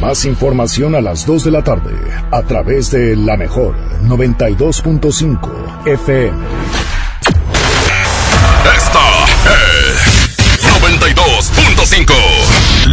Más información a las 2 de la tarde a través de la mejor 92.5 FM. Esta es 92.5.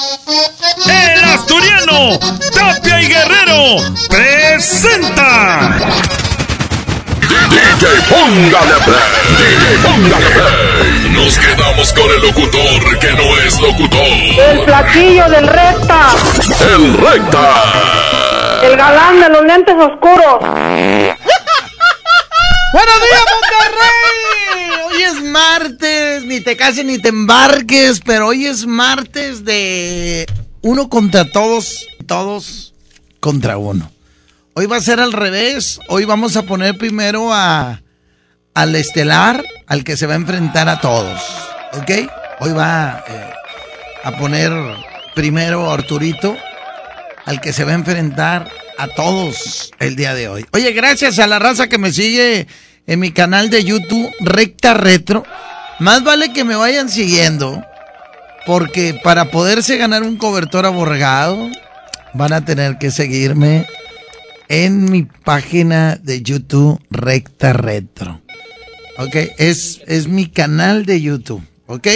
El asturiano Tapia y Guerrero presenta. DJ Póngale Play. DJ Póngale Play. Nos quedamos con el locutor que no es locutor. El platillo del recta. El recta. El galán de los lentes oscuros. ¡Buenos días, Hoy es martes, ni te cases ni te embarques, pero hoy es martes de uno contra todos, todos contra uno. Hoy va a ser al revés, hoy vamos a poner primero a al estelar, al que se va a enfrentar a todos, ¿ok? Hoy va eh, a poner primero a Arturito, al que se va a enfrentar a todos el día de hoy. Oye, gracias a la raza que me sigue en mi canal de YouTube Recta Retro. Más vale que me vayan siguiendo, porque para poderse ganar un cobertor aborregado, van a tener que seguirme en mi página de YouTube Recta Retro. Ok, es, es mi canal de YouTube, ok.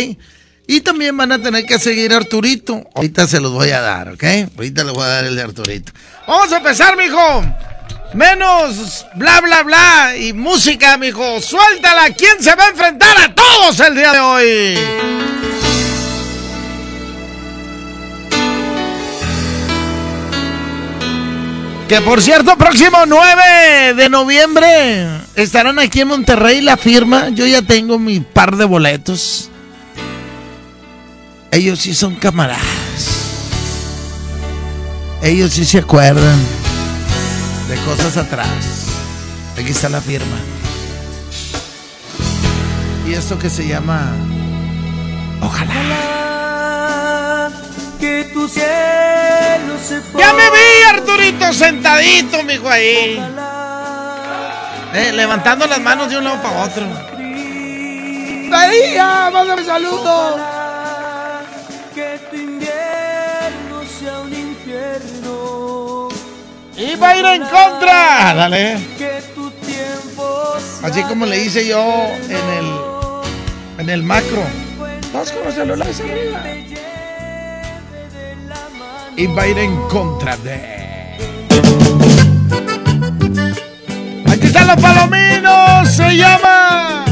Y también van a tener que seguir a Arturito. Ahorita se los voy a dar, ¿ok? Ahorita les voy a dar el de Arturito. Vamos a empezar, mijo. Menos bla, bla, bla y música, mijo. Suéltala. ¿Quién se va a enfrentar a todos el día de hoy? Que por cierto, próximo 9 de noviembre estarán aquí en Monterrey la firma. Yo ya tengo mi par de boletos. Ellos sí son camaradas. Ellos sí se acuerdan de cosas atrás. Aquí está la firma. Y esto que se llama Ojalá. que tu cielo se Ya me vi, Arturito, sentadito, mijo, ahí. Eh, levantando las manos de un lado para otro. María, mándame saludos. Que Va a ir en contra. Dale. Que tu tiempo sea Así como le hice yo en el en el macro. Todos con los celulares arriba. Y va a ir en contra de. Aquí están los palominos. Se llama.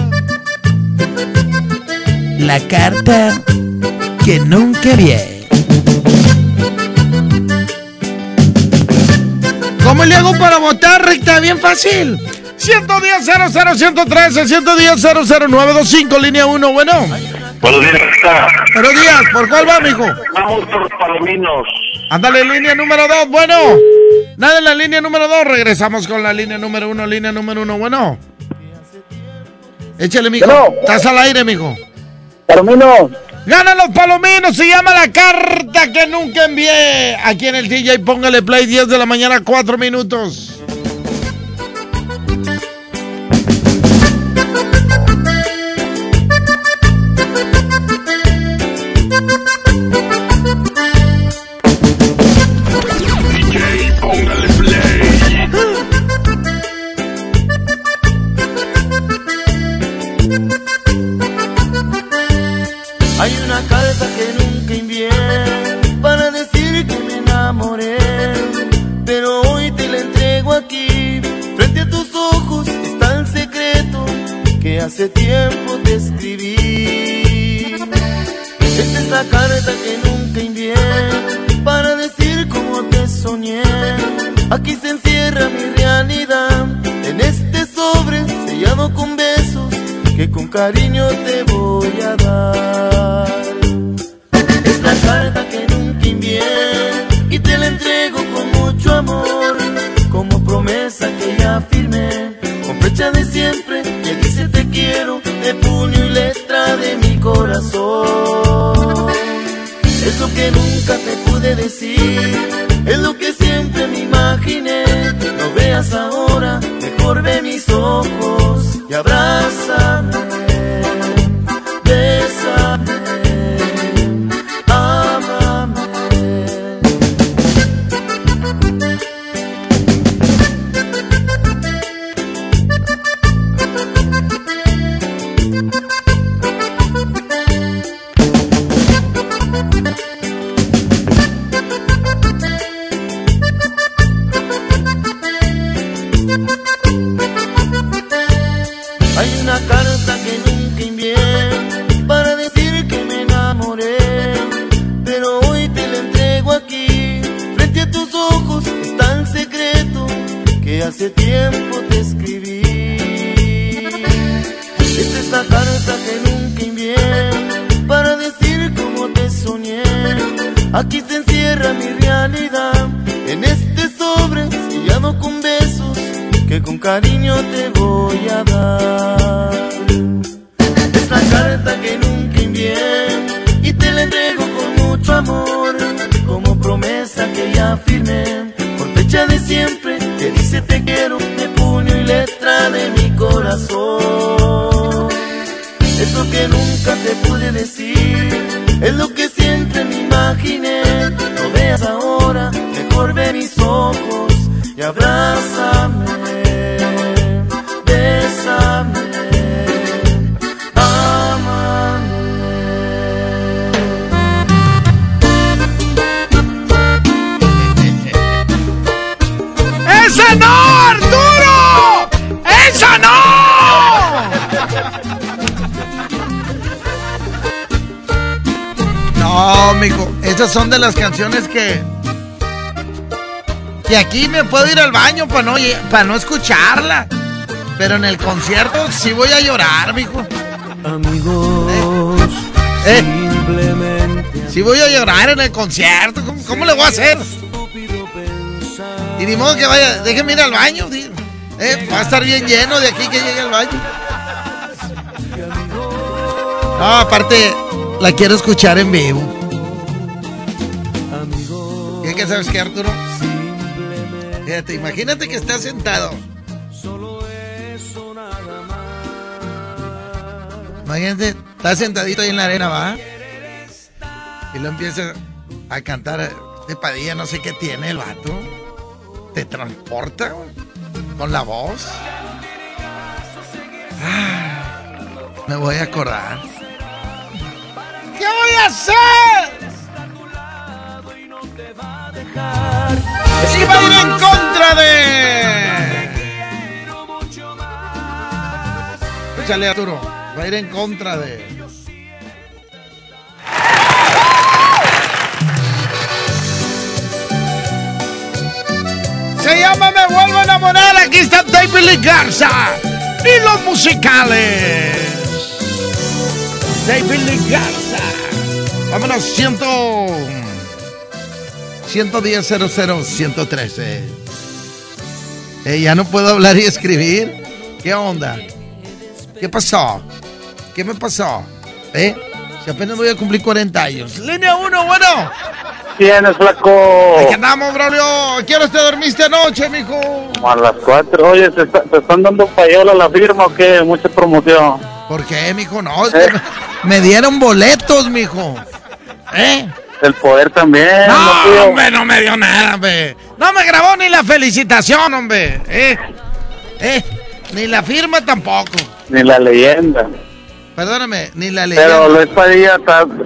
La carta que nunca vi. ¿Cómo le hago para votar, recta? Bien fácil. 110 00 113 110 00925 línea 1, bueno. Buenos días, Recta. Buenos días, ¿por cuál va, mijo? Vamos por los palominos. Ándale, línea número 2, bueno. Nada en la línea número 2, regresamos con la línea número 1, línea número 1, bueno. Échale, mijo. Bueno. Estás al aire, mijo. Palomino, Ganan los palominos, se llama la carta que nunca envié. Aquí en el DJ, póngale play 10 de la mañana, 4 minutos. Cariño te aquí me puedo ir al baño para no, para no escucharla. Pero en el concierto sí voy a llorar, mijo. Amigos, Eh. simplemente Sí voy a llorar en el concierto. ¿Cómo, cómo le voy a hacer? Y ni modo que vaya, déjeme ir al baño. eh, va a estar bien lleno de aquí que llegue al baño. No, aparte, la quiero escuchar en vivo. ¿Qué, qué sabes qué, Arturo? Fíjate, imagínate que estás sentado. Imagínate, estás sentadito ahí en la arena, ¿va? Y lo empieza a cantar de Padilla, no sé qué tiene el vato. Te transporta con la voz. Ah, me voy a acordar. ¿Qué voy a hacer? Va a ir en de... Échale, Arturo. Va a ir en contra de... Se llama Me Vuelvo a Enamorar. Aquí está David Lee Garza. Y los musicales. David Lee Garza. Vámonos, ciento... 110 00 113. Eh, ya no puedo hablar y escribir. ¿Qué onda? ¿Qué pasó? ¿Qué me pasó? ¿Eh? Si apenas voy a cumplir 40 años. Línea 1, bueno. ¿Quién es flaco? Aquí andamos, Braulio. ¿A ¿Qué hora te dormiste anoche, mijo? Como a las cuatro. Oye, ¿te, está- te están dando payola la firma o qué? Mucha promoción. ¿Por qué, mijo? No, es que me, me dieron boletos, mijo. ¿Eh? El poder también. No, loquillo. hombre, no me dio nada, hombre. No me grabó ni la felicitación, hombre. ¿Eh? ¿Eh? Ni la firma tampoco. Ni la leyenda. Perdóname, ni la ley. Pero Luis Padilla,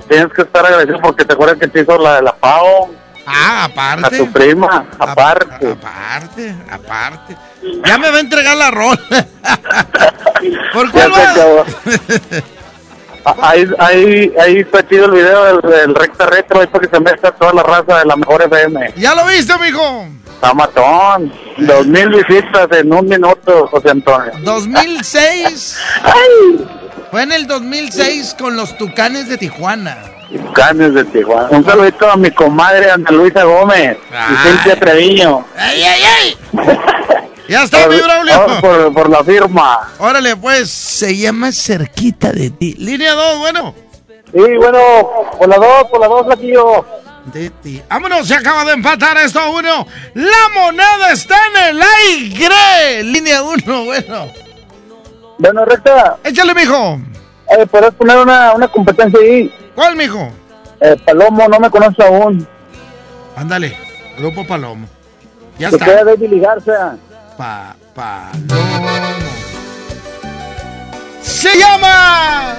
tienes que estar agradecido porque te acuerdas que te hizo la de la PAO Ah, a aparte. tu prima, aparte. Aparte, aparte. Ya me va a entregar la rola. ¿Por Ya cuál va? Ah, Ahí, ahí, ahí está chido el video del, del recta retro, ahí para que se meta toda la raza de la mejor FM. ¿Ya lo viste, mijo? Está matón. Dos mil visitas en un minuto, José Antonio. 2006. ¡Ay! Fue en el 2006 con los Tucanes de Tijuana. Canes de Tijuana. Un saludito a mi comadre Ana Luisa Gómez Ay. y Cintia Treviño. ¡Ey, ey, ey! Ya está, mi Braulio. Por, por la firma. Órale, pues, se llama Cerquita de ti. Línea 2, bueno. Sí, bueno, por la 2, por la 2, Laquillo. De ti. Vámonos, se acaba de empatar esto a uno. La moneda está en el aire. Línea 1, bueno. Bueno, recta. Échale, mijo. Eh, ¿Puedes poner una, una competencia ahí? ¿Cuál, mijo? Eh, Palomo, no me conoce aún. Ándale, Grupo Palomo. Ya Se está. queda David. Pa, Palomo. Se llama.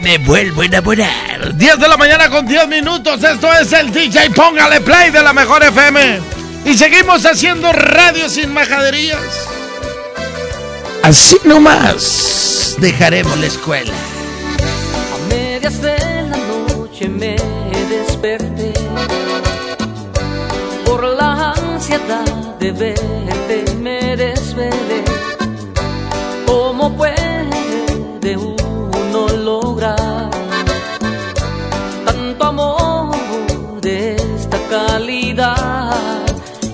Me vuelvo a enamorar. 10 de la mañana con 10 minutos. Esto es el DJ Póngale Play de la Mejor FM. Y seguimos haciendo radio sin majaderías. Así nomás dejaremos la escuela. A medias de la noche me desperté por la ansiedad de verte me desvelé. ¿Cómo puede uno lograr tanto amor de esta calidad?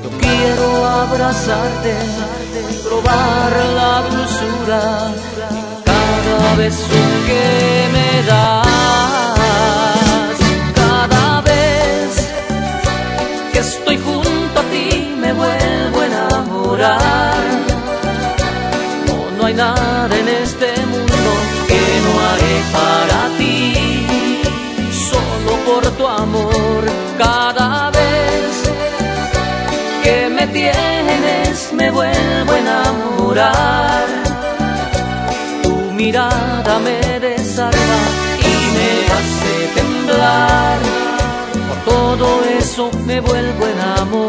Yo quiero abrazarte probar la dulzura cada beso que me das, Nada en este mundo que no haré para ti, solo por tu amor. Cada vez que me tienes me vuelvo a enamorar tu mirada me desarma y me hace temblar. Por todo eso me vuelvo a enamorar.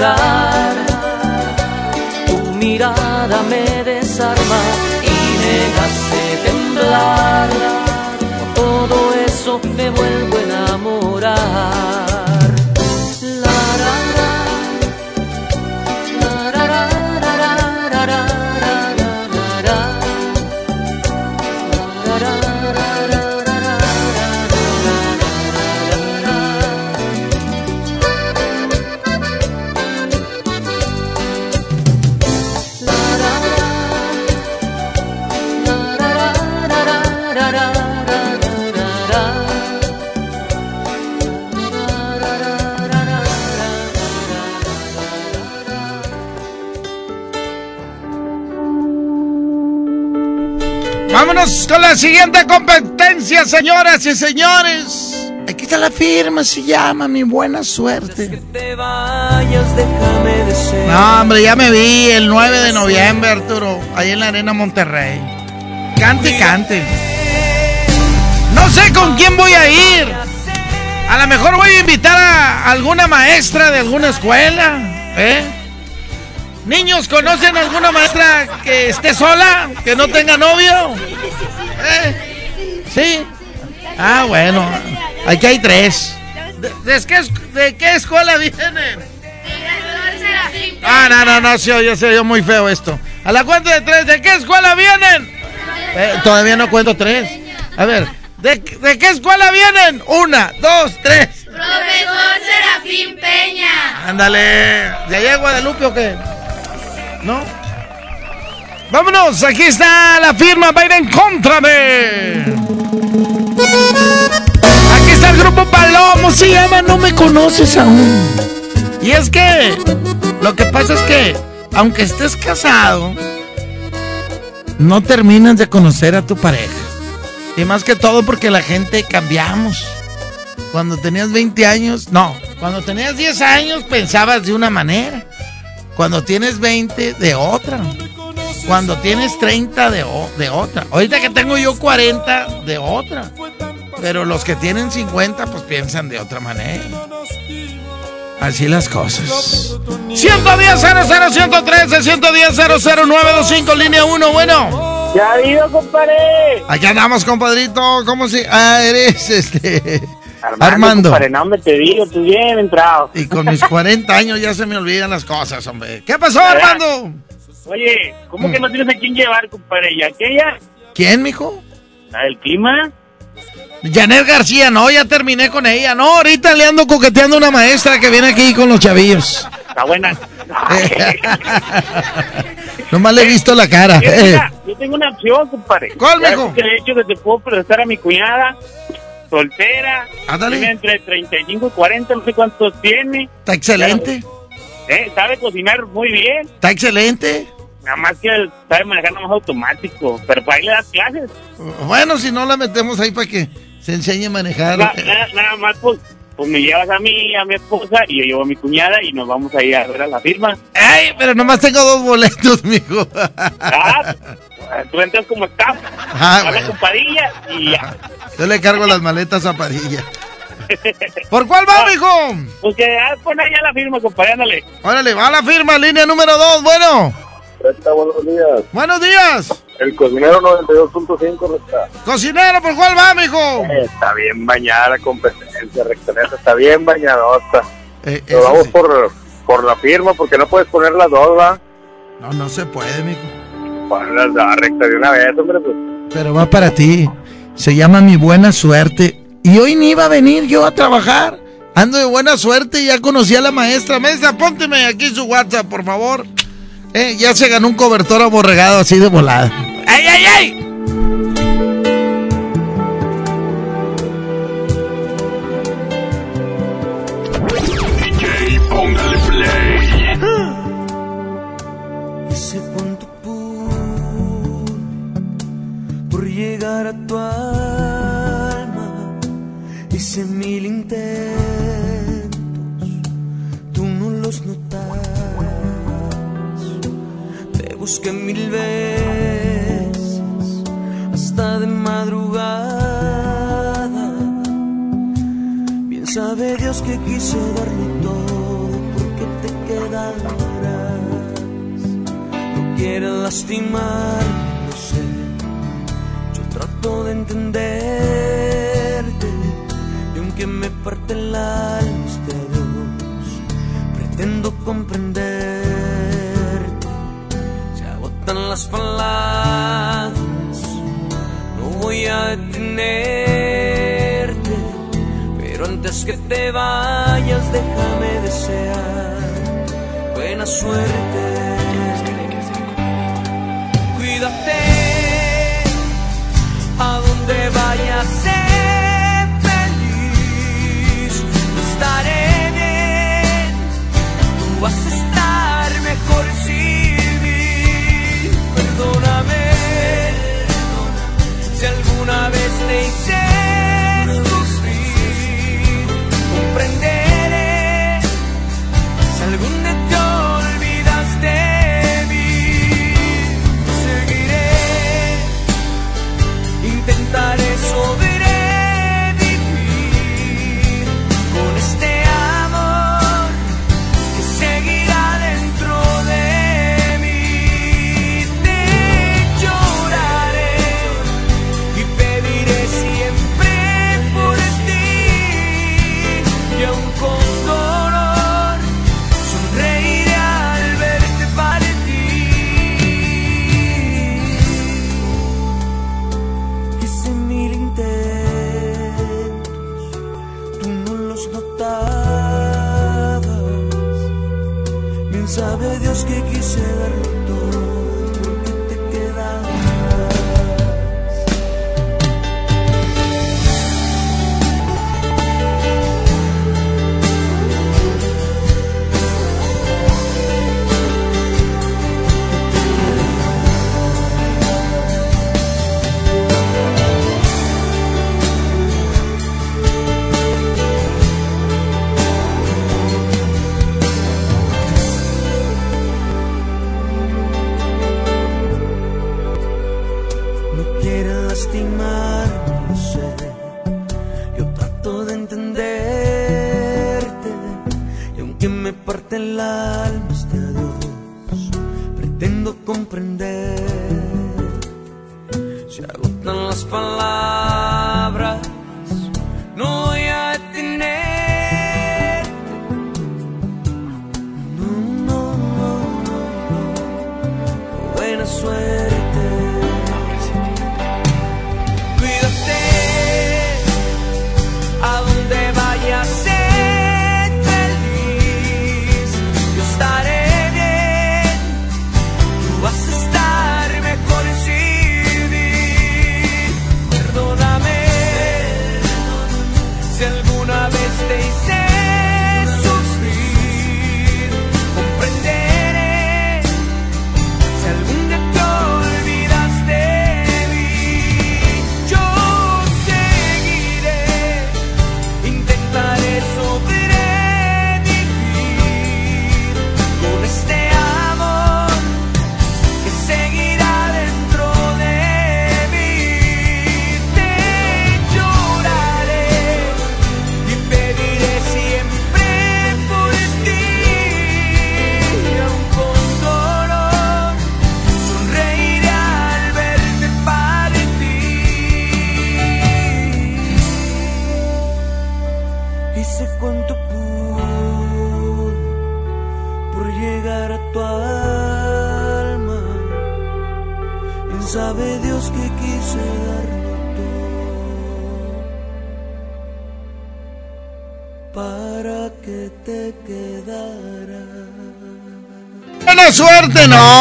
Enamorar tu mirada me con la siguiente competencia, señoras y señores. Aquí está la firma, se llama Mi Buena Suerte. Te vayas, déjame de ser. No, hombre, ya me vi el 9 de noviembre, Arturo, ahí en la Arena Monterrey. Cante y cante. No sé con quién voy a ir. A lo mejor voy a invitar a alguna maestra de alguna escuela. ¿eh? Niños, ¿conocen alguna maestra que esté sola? ¿Que no tenga novio? ¿Sí? Ah, bueno. Aquí hay tres. ¿De, de qué, de qué escuela vienen? Ah, no, no, no, se oye, se oye muy feo esto. A la cuenta de tres, ¿de qué escuela vienen? Eh, todavía no cuento tres. A ver, ¿De, de qué escuela vienen? Una, dos, tres. Profesor Serafín Peña. Ándale. ¿De allá de Guadalupe o qué? ¿No? Vámonos, aquí está la firma Biden Contrame. Aquí está el grupo Palomo, se llama No me conoces aún. Y es que lo que pasa es que aunque estés casado, no terminas de conocer a tu pareja. Y más que todo porque la gente cambiamos. Cuando tenías 20 años, no, cuando tenías 10 años pensabas de una manera. Cuando tienes 20, de otra. Cuando tienes 30, de, o- de otra. Ahorita que tengo yo 40, de otra. Pero los que tienen 50, pues piensan de otra manera. Así las cosas. 110 00 113 110 00925 línea 1, bueno. Ya ido, compadre. Aquí andamos, compadrito. ¿Cómo se.? Ah, eres este. Armando. Armando. compadre, no, hombre, te digo, tú bien entrado. Y con mis 40 años ya se me olvidan las cosas, hombre. ¿Qué pasó, Armando? Oye, ¿cómo Mm. que no tienes a quién llevar, compadre? ¿Y aquella? ¿Quién, mijo? ¿La del clima? Janet García, no, ya terminé con ella. No, ahorita le ando coqueteando a una maestra que viene aquí con los chavillos. Está buena. Nomás le he visto la cara. Yo, Eh, mira, yo tengo una opción, compadre. ¿Cuál, mijo? que de hecho que te puedo presentar a mi cuñada, soltera. Ándale. Tiene entre 35 y 40, no sé cuántos tiene. Está excelente. Eh, sabe cocinar muy bien. Está excelente. Nada más que sabe manejar más automático. Pero para ahí le das clases. Bueno, si no la metemos ahí para que se enseñe a manejar. Na- na- nada más, pues, pues me llevas a mí, a mi esposa, y yo llevo a mi cuñada y nos vamos a ir a ver a la firma. Ay, pero nomás tengo dos boletos, mijo. Ah, tú entras como staff, Ah, habla bueno. con Padilla y ya. Yo le cargo las maletas a Padilla. ¿Por cuál va, mijo? Pues que ah, pon ahí a la firma, compadre, ándale. Órale, va la firma, línea número dos. Bueno, Recta, buenos días. buenos días. El cocinero 92.5, recta. Cocinero, ¿por cuál va, mijo? Está bien bañada la competencia, recta, está bien bañadota. Eh, Pero vamos sí. por, por la firma, porque no puedes poner las dos, ¿va? No, no se puede, mijo. Pon las dos, recta, de una vez, hombre, pues. Pero va para ti. Se llama Mi Buena Suerte. Y hoy ni iba a venir yo a trabajar. Ando de buena suerte y ya conocí a la maestra. Maestra, pónteme aquí su WhatsApp, por favor. Eh, ya se ganó un cobertor aborregado así de volada. ¡Ay, ay, ay! DJ, póngale play. Ese punto por, por llegar a tu alma, hice mil intentos, tú no los notas. Te busqué mil veces, hasta de madrugada. Bien sabe Dios que quise darlo todo porque te quedaras no quieren lastimar, no sé. Yo trato de entenderte aunque me parte el alma Dios, pretendo comprenderte. Se agotan las palabras, no voy a detenerte, pero antes que te vayas déjame desear buena suerte. Cuídate. A donde vayas,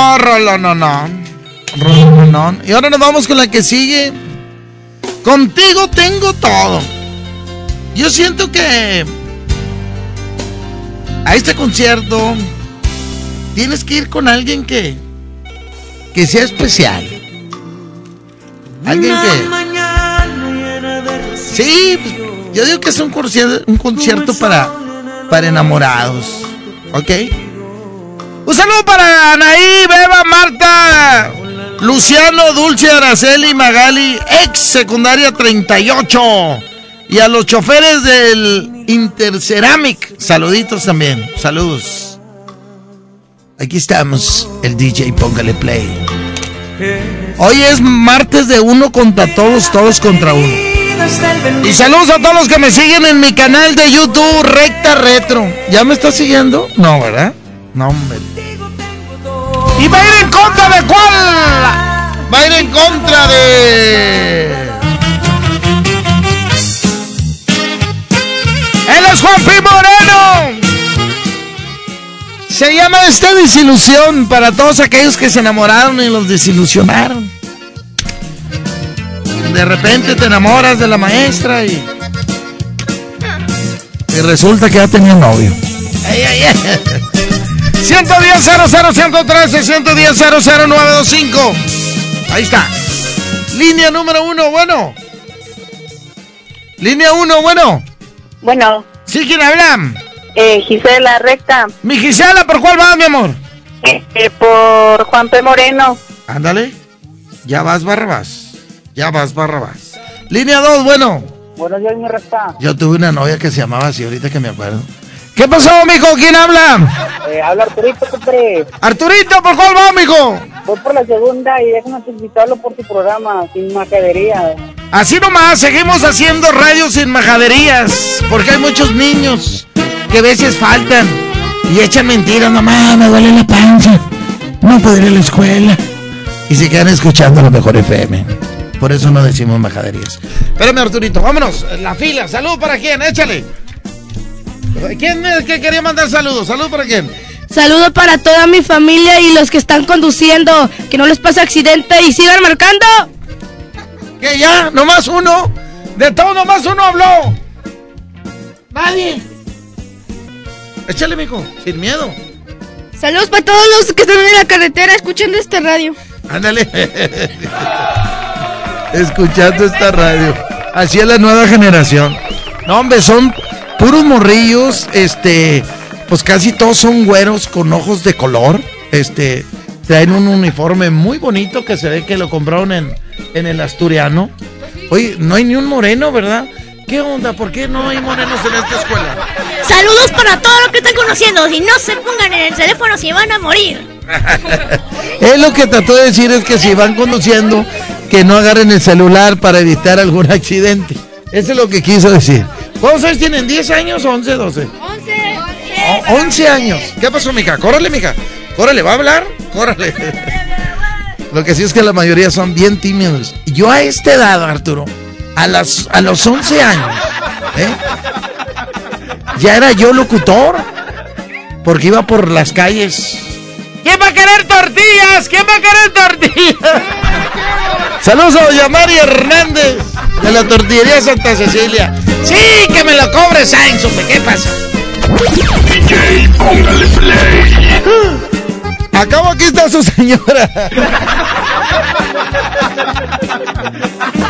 no, Rolo, no, no. Rolo, no. Y ahora nos vamos con la que sigue. Contigo tengo todo. Yo siento que a este concierto tienes que ir con alguien que que sea especial. Alguien que Sí, yo digo que es un concierto, un concierto para, para enamorados. ¿Ok? Un saludo para Anaí, Beba, Marta, Luciano, Dulce, Araceli, Magali, ex secundaria 38. Y a los choferes del Interceramic, saluditos también. Saludos. Aquí estamos, el DJ, póngale play. Hoy es martes de uno contra todos, todos contra uno. Y saludos a todos los que me siguen en mi canal de YouTube, Recta Retro. ¿Ya me estás siguiendo? No, ¿verdad? No, hombre. ¿Y va a ir en contra de cuál? Va a ir en contra de... Él es Juan P. Moreno. Se llama esta desilusión para todos aquellos que se enamoraron y los desilusionaron. De repente te enamoras de la maestra y. Y resulta que ya tenía novio. Ay, ay, ay. 110 00 113 110 00 925. Ahí está. Línea número uno, bueno. Línea uno, bueno. Bueno, ¿Sí quién habla? eh, Gisela Recta, Mi Gisela, ¿por cuál va, mi amor? eh, por Juan P. Moreno. Ándale. Ya vas, Barrabás. Ya vas, Barrabás. Línea 2, bueno. Buenos días, mi recta. Yo tuve una novia que se llamaba así, ahorita que me acuerdo. ¿Qué pasó, mijo? ¿Quién habla? Eh, habla Arturito, compadre. Arturito, ¿por cuál va, mijo? Voy por la segunda y déjame felicitarlo por tu programa, sin majadería. Así nomás, seguimos haciendo radio sin majaderías. Porque hay muchos niños que a veces faltan y echan mentiras. Mamá, me duele la panza. No puedo ir a la escuela. Y se quedan escuchando lo mejor FM. Por eso no decimos majaderías. Espérame, Arturito, vámonos. La fila. Salud para quién, échale. ¿Quién es que quería mandar saludos? ¿Salud para quién? Saludo para toda mi familia y los que están conduciendo. Que no les pase accidente y sigan marcando. ¿Qué ya? ¿Nomás uno? De todo, nomás uno habló. Nadie. Échale, mijo, sin miedo. Saludos para todos los que están en la carretera escuchando este radio. Ándale. Escuchando esta radio. Así es la nueva generación. No, hombre, son puros morrillos, este, pues casi todos son güeros con ojos de color, este, traen un uniforme muy bonito que se ve que lo compraron en, en el asturiano. Oye, no hay ni un moreno, ¿verdad? ¿Qué onda? ¿Por qué no hay morenos en esta escuela? Saludos para todos los que están conociendo. Si no se pongan en el teléfono, si van a morir. es lo que trató de decir es que si van conduciendo, que no agarren el celular para evitar algún accidente. Eso es lo que quiso decir. ¿Cuántos años tienen? ¿10 años o 11, 12? 11. 11, 11 años. ¿Qué pasó, mija? Córrele, mija. Córrele, ¿va a hablar? Córrele. Lo que sí es que la mayoría son bien tímidos. Yo a esta edad, Arturo, a, las, a los 11 años, ¿eh? ya era yo locutor. Porque iba por las calles. ¿Quién va a querer tortillas? ¿Quién va a querer tortillas? Saludos a doña Hernández de la tortillería Santa Cecilia. Sí, que me lo cobre Sainz, ¿qué pasa? DJ, póngale play. Acabo aquí está su señora.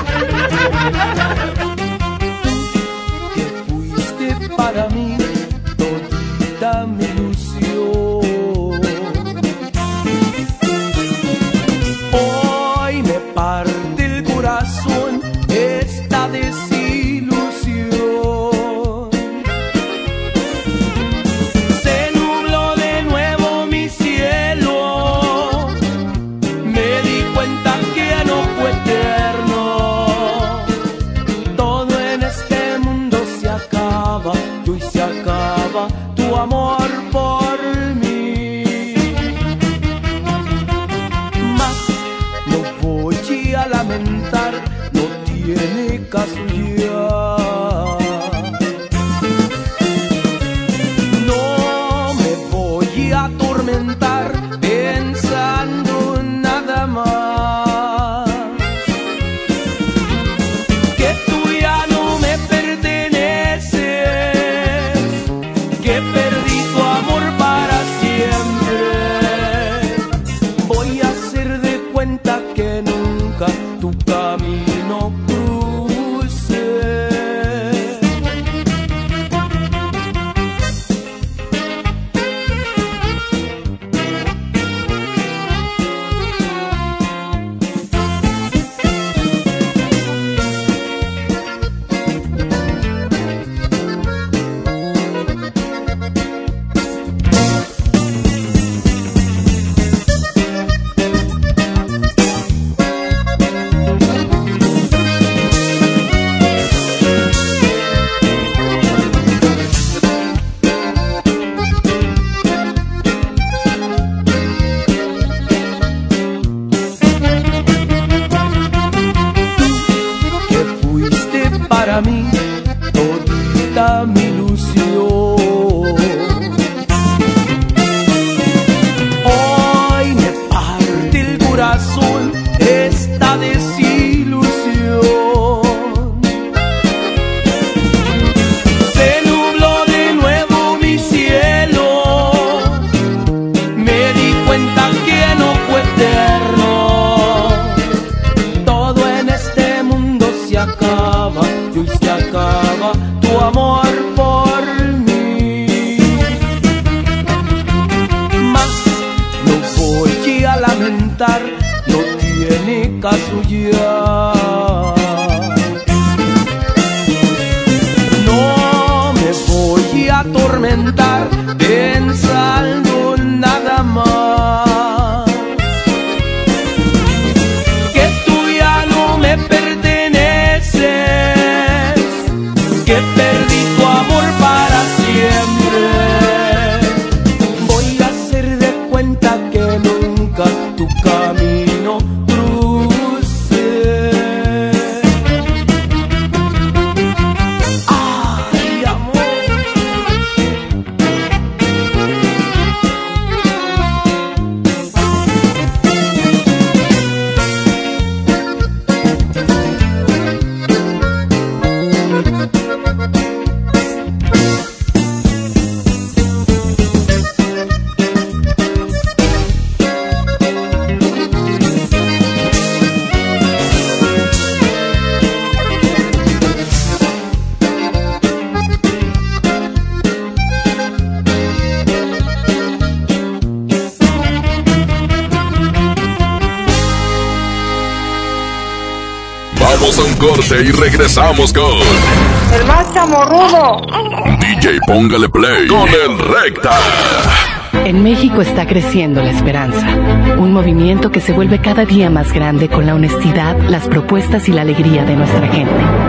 Vamos a un corte y regresamos con El más chamorrudo. DJ Póngale Play con el Recta. En México está creciendo la esperanza, un movimiento que se vuelve cada día más grande con la honestidad, las propuestas y la alegría de nuestra gente.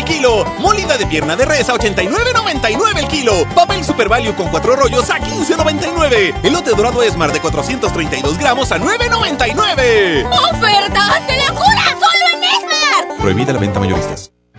kilo. Molida de pierna de res a 89.99 el kilo. Papel Super Value con cuatro rollos a 15.99. Elote dorado Esmar de 432 gramos a 9.99. ¡Ofertas de locura! ¡Solo en Esmar! Prohibida la venta mayoristas.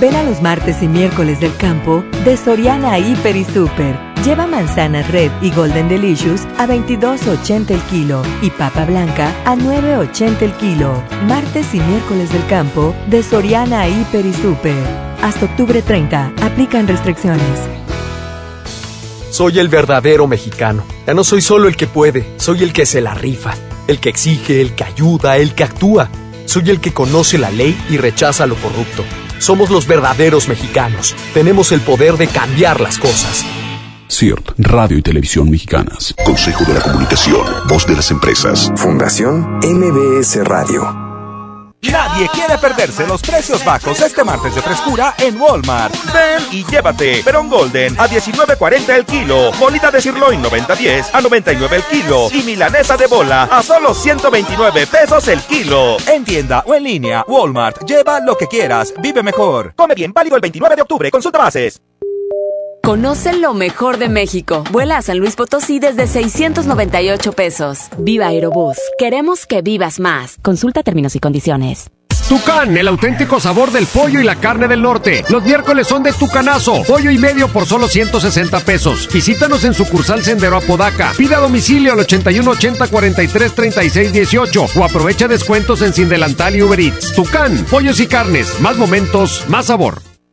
Ven a los martes y miércoles del campo de Soriana Hiper y Super. Lleva manzanas Red y Golden Delicious a 22.80 el kilo y papa blanca a 9.80 el kilo. Martes y miércoles del campo de Soriana Hiper y Super. Hasta octubre 30. Aplican restricciones. Soy el verdadero mexicano. Ya no soy solo el que puede, soy el que se la rifa, el que exige, el que ayuda, el que actúa. Soy el que conoce la ley y rechaza lo corrupto. Somos los verdaderos mexicanos. Tenemos el poder de cambiar las cosas. CIRT, Radio y Televisión Mexicanas. Consejo de la Comunicación, Voz de las Empresas. Fundación MBS Radio. Nadie quiere perderse los precios bajos este martes de frescura en Walmart. Ven y llévate Perón Golden a 19.40 el kilo, bolita de sirloin 90.10 a 99 el kilo y milanesa de bola a solo 129 pesos el kilo. En tienda o en línea, Walmart. Lleva lo que quieras, vive mejor. Come bien, válido el 29 de octubre. Consulta bases. Conoce lo mejor de México. Vuela a San Luis Potosí desde 698 pesos. Viva Aerobús. Queremos que vivas más. Consulta términos y condiciones. Tucán, el auténtico sabor del pollo y la carne del norte. Los miércoles son de Tucanazo. Pollo y medio por solo 160 pesos. Visítanos en sucursal Sendero Apodaca. Pida a domicilio al 8180 43 36 18 o aprovecha descuentos en Sin Delantal y Uber Eats. Tucán, pollos y carnes. Más momentos, más sabor.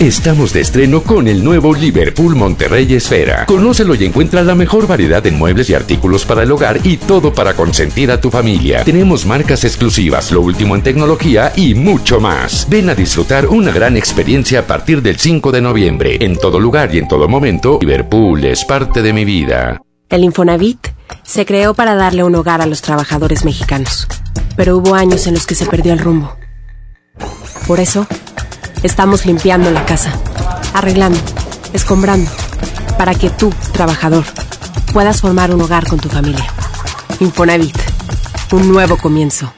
Estamos de estreno con el nuevo Liverpool Monterrey Esfera. Conócelo y encuentra la mejor variedad de muebles y artículos para el hogar y todo para consentir a tu familia. Tenemos marcas exclusivas, lo último en tecnología y mucho más. Ven a disfrutar una gran experiencia a partir del 5 de noviembre. En todo lugar y en todo momento, Liverpool es parte de mi vida. El Infonavit se creó para darle un hogar a los trabajadores mexicanos, pero hubo años en los que se perdió el rumbo. Por eso, Estamos limpiando la casa, arreglando, escombrando, para que tú, trabajador, puedas formar un hogar con tu familia. Infonavit, un nuevo comienzo.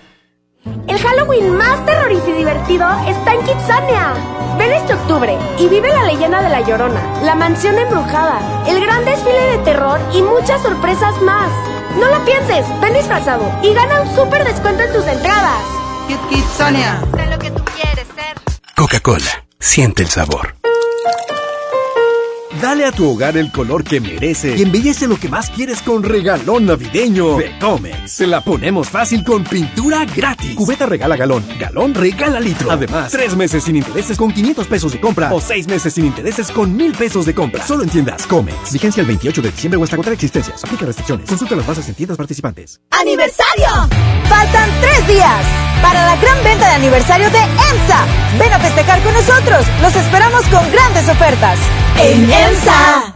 El Halloween más terrorífico y divertido está en Kitsania. Ven este octubre y vive la leyenda de La Llorona, la mansión embrujada, el gran desfile de terror y muchas sorpresas más. No lo pienses, ven disfrazado y gana un súper descuento en tus entradas. Kitsania. Sé lo que tú quieres ser. Coca-Cola, siente el sabor. Dale a tu hogar el color que merece y embellece lo que más quieres con regalón navideño de Comex. Se la ponemos fácil con pintura gratis. Cubeta regala galón, galón regala litro. Además, tres meses sin intereses con 500 pesos de compra o seis meses sin intereses con mil pesos de compra. Solo en tiendas Comex. Vigencia el 28 de diciembre o hasta agotar existencias. Aplica restricciones. Consulta las bases en tiendas participantes. ¡Aniversario! Faltan tres días para la gran venta de aniversario de EMSA. Ven a festejar con nosotros. Los esperamos con grandes ofertas. En EMSA.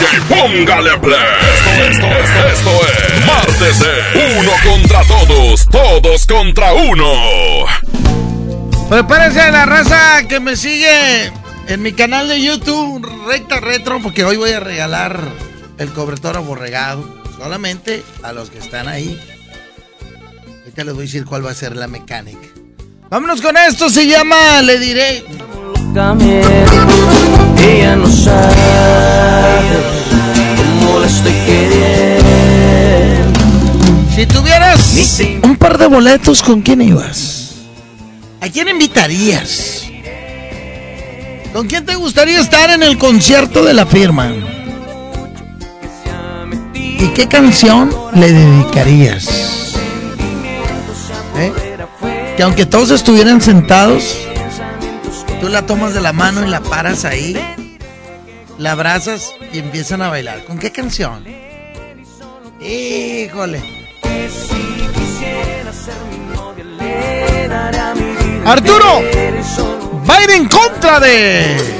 DJ Póngale Play. Esto, esto, esto, es Martes de Uno contra Todos, Todos contra Uno. Prepárense la raza que me sigue en mi canal de YouTube, Recta Retro, porque hoy voy a regalar el cobertor aborregado. Solamente a los que están ahí. Ahorita les voy a decir cuál va a ser la mecánica. Vámonos con esto, se llama Le Diré. Ella no sabe cómo la estoy queriendo. Si tuvieras un par de boletos, ¿con quién ibas? ¿A quién invitarías? ¿Con quién te gustaría estar en el concierto de la firma? ¿Y qué canción le dedicarías? ¿Eh? Que aunque todos estuvieran sentados, Tú la tomas de la mano y la paras ahí, la abrazas y empiezan a bailar. ¿Con qué canción? Híjole. Arturo, va en contra de...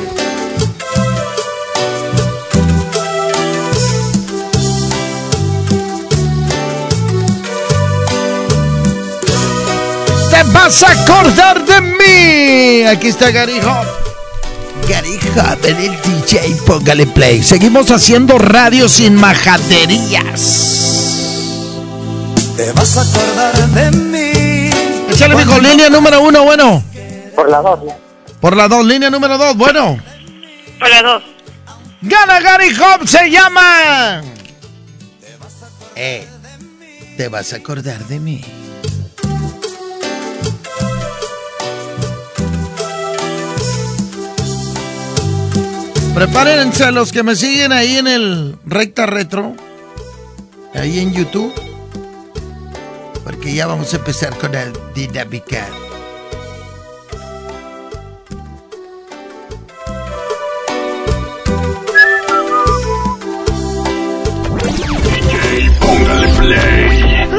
Te vas a acordar de mí. Aquí está Gary Hop. Gary Hop en el DJ, póngale play. Seguimos haciendo radio sin majaderías. Te vas a acordar de mí. Échale, mijo, línea número uno, bueno. Por la dos. Por la dos, línea número dos, bueno. Por la dos. Gana Gary Hop, se llama. Eh, te vas a acordar de mí. Prepárense los que me siguen ahí en el Recta Retro, ahí en YouTube, porque ya vamos a empezar con el Dinámica. DJ Póngale Play.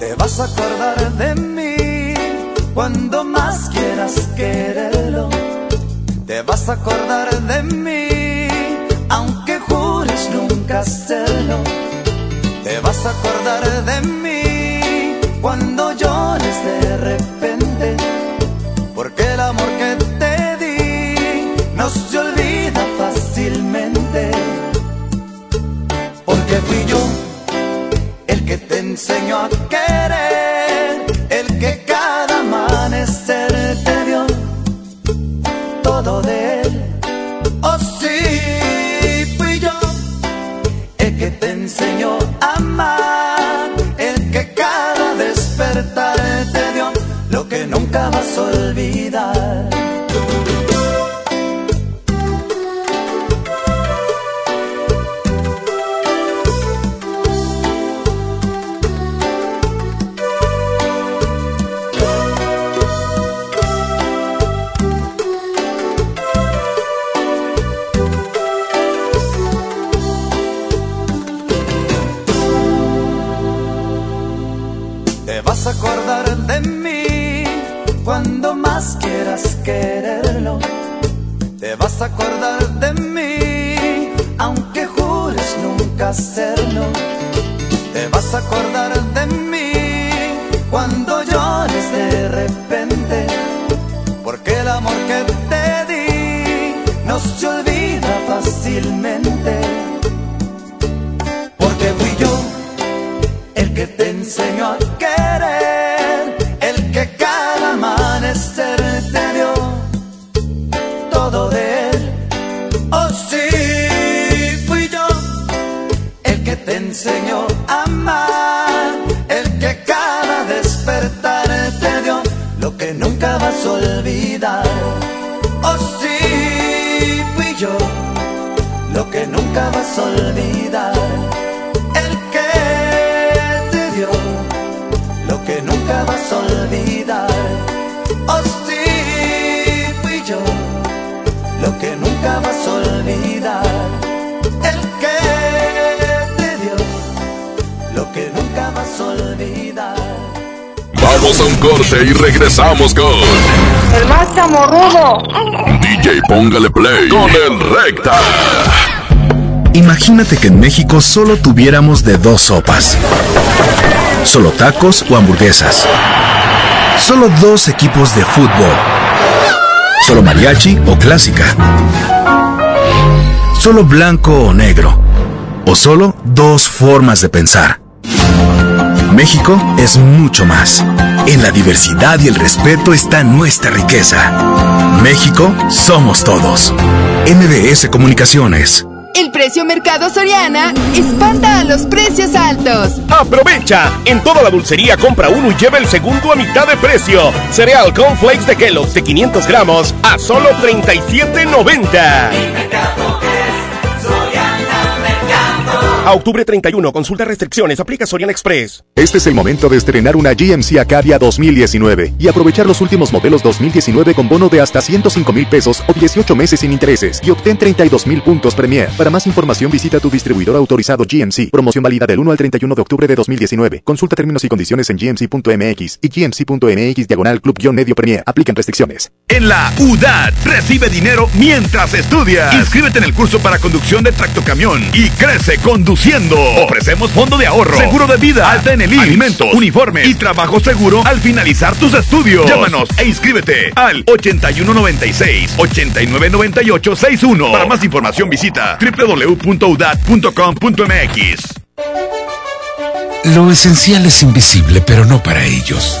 Te vas a acordar de mí cuando más quieras quererlo. Te vas a acordar de mí aunque jures nunca hacerlo. Te vas a acordar de mí cuando llores de repente. Porque el amor que te di no se olvida fácilmente. Porque fui yo el que te enseñó a que vas a acordar de mí aunque jures nunca hacerlo. Te vas a acordar de mí cuando llores de repente. Porque el amor que te di no se olvida fácilmente. Vamos a un corte y regresamos con El más chamorrudo. DJ Póngale Play con el Recta. Imagínate que en México solo tuviéramos de dos sopas. Solo tacos o hamburguesas. Solo dos equipos de fútbol. Solo mariachi o clásica. Solo blanco o negro. O solo dos formas de pensar. México es mucho más. En la diversidad y el respeto está nuestra riqueza. México somos todos. MBS Comunicaciones. El precio Mercado Soriana espanta a los precios altos. Aprovecha. En toda la dulcería compra uno y lleva el segundo a mitad de precio. Cereal Cornflakes de Kellogg's de 500 gramos a solo 37.90. A octubre 31, consulta restricciones, aplica Soriana Express. Este es el momento de estrenar una GMC Acadia 2019 y aprovechar los últimos modelos 2019 con bono de hasta 105 mil pesos o 18 meses sin intereses y obtén 32 mil puntos Premier. Para más información visita tu distribuidor autorizado GMC. Promoción válida del 1 al 31 de octubre de 2019. Consulta términos y condiciones en gmc.mx y gmc.mx diagonal club-medio Premier. Aplican restricciones. En la UDAT recibe dinero mientras estudias. Inscríbete en el curso para conducción de tractocamión y crece conduciendo. Ofrecemos fondo de ahorro, seguro de vida, alta en el IMSS, alimentos, uniformes y trabajo seguro al finalizar tus estudios. Llámanos e inscríbete al 8196 8998 61. Para más información visita www.udat.com.mx. Lo esencial es invisible, pero no para ellos.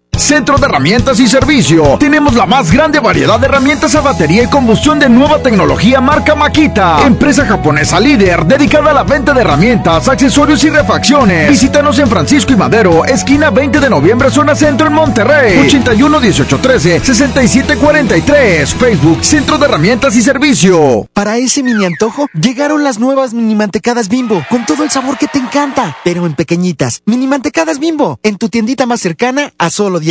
Centro de Herramientas y Servicio. Tenemos la más grande variedad de herramientas a batería y combustión de nueva tecnología marca Makita. Empresa japonesa líder dedicada a la venta de herramientas, accesorios y refacciones. Visítanos en Francisco y Madero, esquina 20 de noviembre, zona centro en Monterrey. 81 18 13 67 43. Facebook Centro de Herramientas y Servicio. Para ese mini antojo, llegaron las nuevas mini mantecadas bimbo, con todo el sabor que te encanta, pero en pequeñitas. Mini mantecadas bimbo, en tu tiendita más cercana a solo 10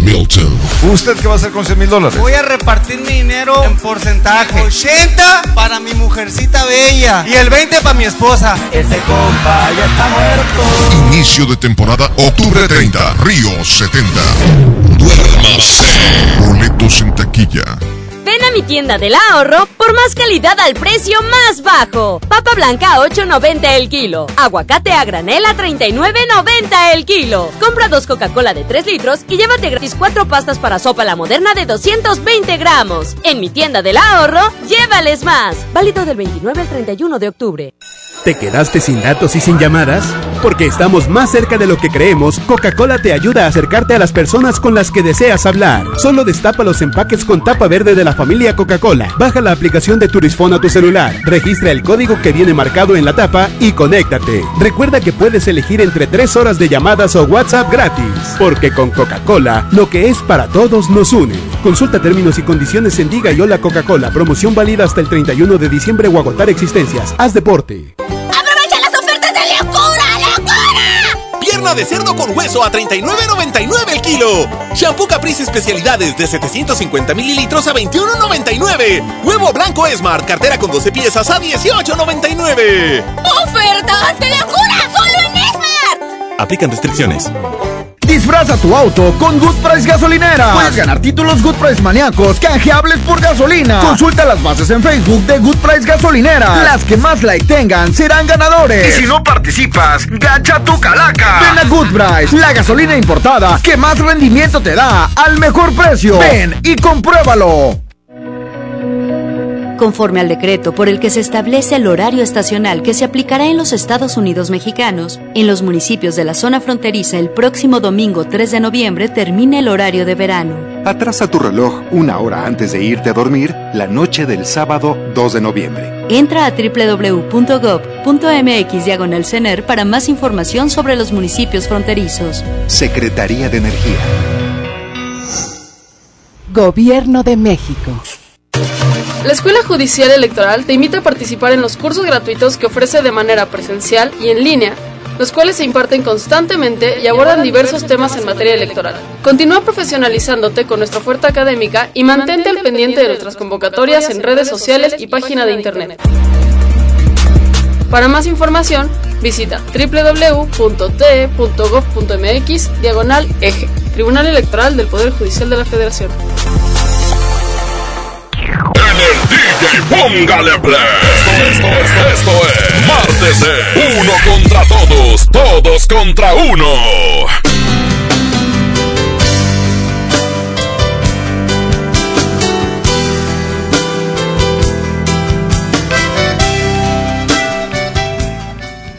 Milton. ¿Usted qué va a hacer con 100 mil dólares? Voy a repartir mi dinero en porcentaje. 80 para mi mujercita bella y el 20 para mi esposa. Ese compa ya está muerto. Inicio de temporada octubre 30, Río 70. Duérmase. Boletos en taquilla. Ven a mi tienda del ahorro por más calidad al precio más bajo. Papa blanca a 8.90 el kilo. Aguacate a granel a 39.90 el kilo. Compra dos Coca-Cola de 3 litros y llévate gratis cuatro pastas para sopa la moderna de 220 gramos. En mi tienda del ahorro, llévales más. Válido del 29 al 31 de octubre. ¿Te quedaste sin datos y sin llamadas? Porque estamos más cerca de lo que creemos, Coca-Cola te ayuda a acercarte a las personas con las que deseas hablar. Solo destapa los empaques con tapa verde de la familia Coca-Cola. Baja la aplicación de Turisfone a tu celular, registra el código que viene marcado en la tapa y conéctate. Recuerda que puedes elegir entre 3 horas de llamadas o WhatsApp gratis. Porque con Coca-Cola, lo que es para todos nos une. Consulta términos y condiciones en Diga y Hola Coca-Cola. Promoción válida hasta el 31 de diciembre o agotar existencias. Haz deporte. Pierna de cerdo con hueso a 39.99 el kilo. Shampoo Caprice especialidades de 750 mililitros a 21.99. Huevo blanco Smart, cartera con 12 piezas a 18.99. ¡Ofertas de locura! ¡Solo en Esmar! Aplican restricciones. Disfraza tu auto con Good Price Gasolinera. Puedes ganar títulos Good Price maníacos canjeables por gasolina. Consulta las bases en Facebook de Good Price Gasolinera. Las que más like tengan serán ganadores. Y si no participas, gacha tu calaca. Ven a Good Price, la gasolina importada que más rendimiento te da al mejor precio. Ven y compruébalo. Conforme al decreto por el que se establece el horario estacional que se aplicará en los Estados Unidos mexicanos, en los municipios de la zona fronteriza el próximo domingo 3 de noviembre termina el horario de verano. Atrasa tu reloj una hora antes de irte a dormir la noche del sábado 2 de noviembre. Entra a www.gov.mx diagonal CENER para más información sobre los municipios fronterizos. Secretaría de Energía. Gobierno de México. La Escuela Judicial Electoral te invita a participar en los cursos gratuitos que ofrece de manera presencial y en línea, los cuales se imparten constantemente y abordan diversos temas en materia electoral. Continúa profesionalizándote con nuestra oferta académica y mantente al pendiente de nuestras convocatorias en redes sociales y página de internet. Para más información, visita www.te.gov.mx diagonal eje, Tribunal Electoral del Poder Judicial de la Federación. DJ, póngale play. Esto, esto, esto es Martes de Uno contra Todos, Todos contra Uno.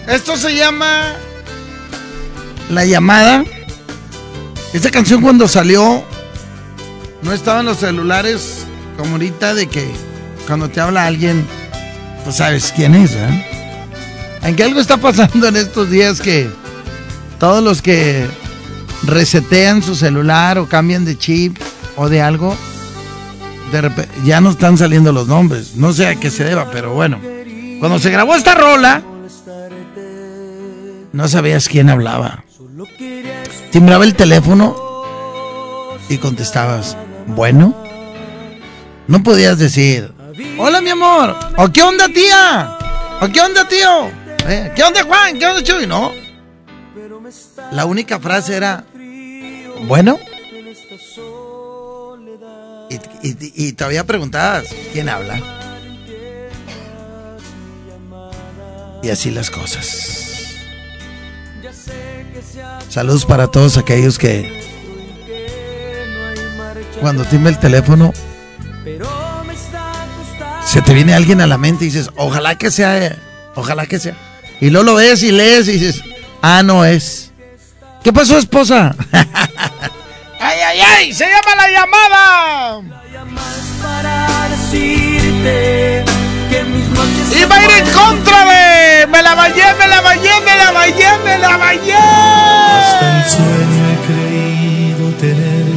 Esto se llama La llamada. Esta canción cuando salió no estaba en los celulares como ahorita de que cuando te habla alguien, pues sabes quién es, ¿eh? Aunque algo está pasando en estos días que todos los que resetean su celular o cambian de chip o de algo, de repente ya no están saliendo los nombres. No sé a qué se deba, pero bueno. Cuando se grabó esta rola, no sabías quién hablaba. Timbraba el teléfono y contestabas, bueno. No podías decir, hola mi amor, o qué onda tía, o qué onda tío, ¿Eh? qué onda Juan, qué onda Chuy, no. La única frase era, bueno. Y, todavía preguntabas, ¿quién habla? Y así las cosas. Saludos para todos aquellos que cuando timba el teléfono se te viene alguien a la mente y dices, ojalá que sea, eh, ojalá que sea. Y luego lo ves y lees y dices, ah, no es. ¿Qué pasó, esposa? ¡Ay, ay, ay! ¡Se llama la llamada! Y va a ir en contra de... ¡Me la bañé, me la bañé, me la bañé, me la bañé! Hasta en sueño he creído tenerte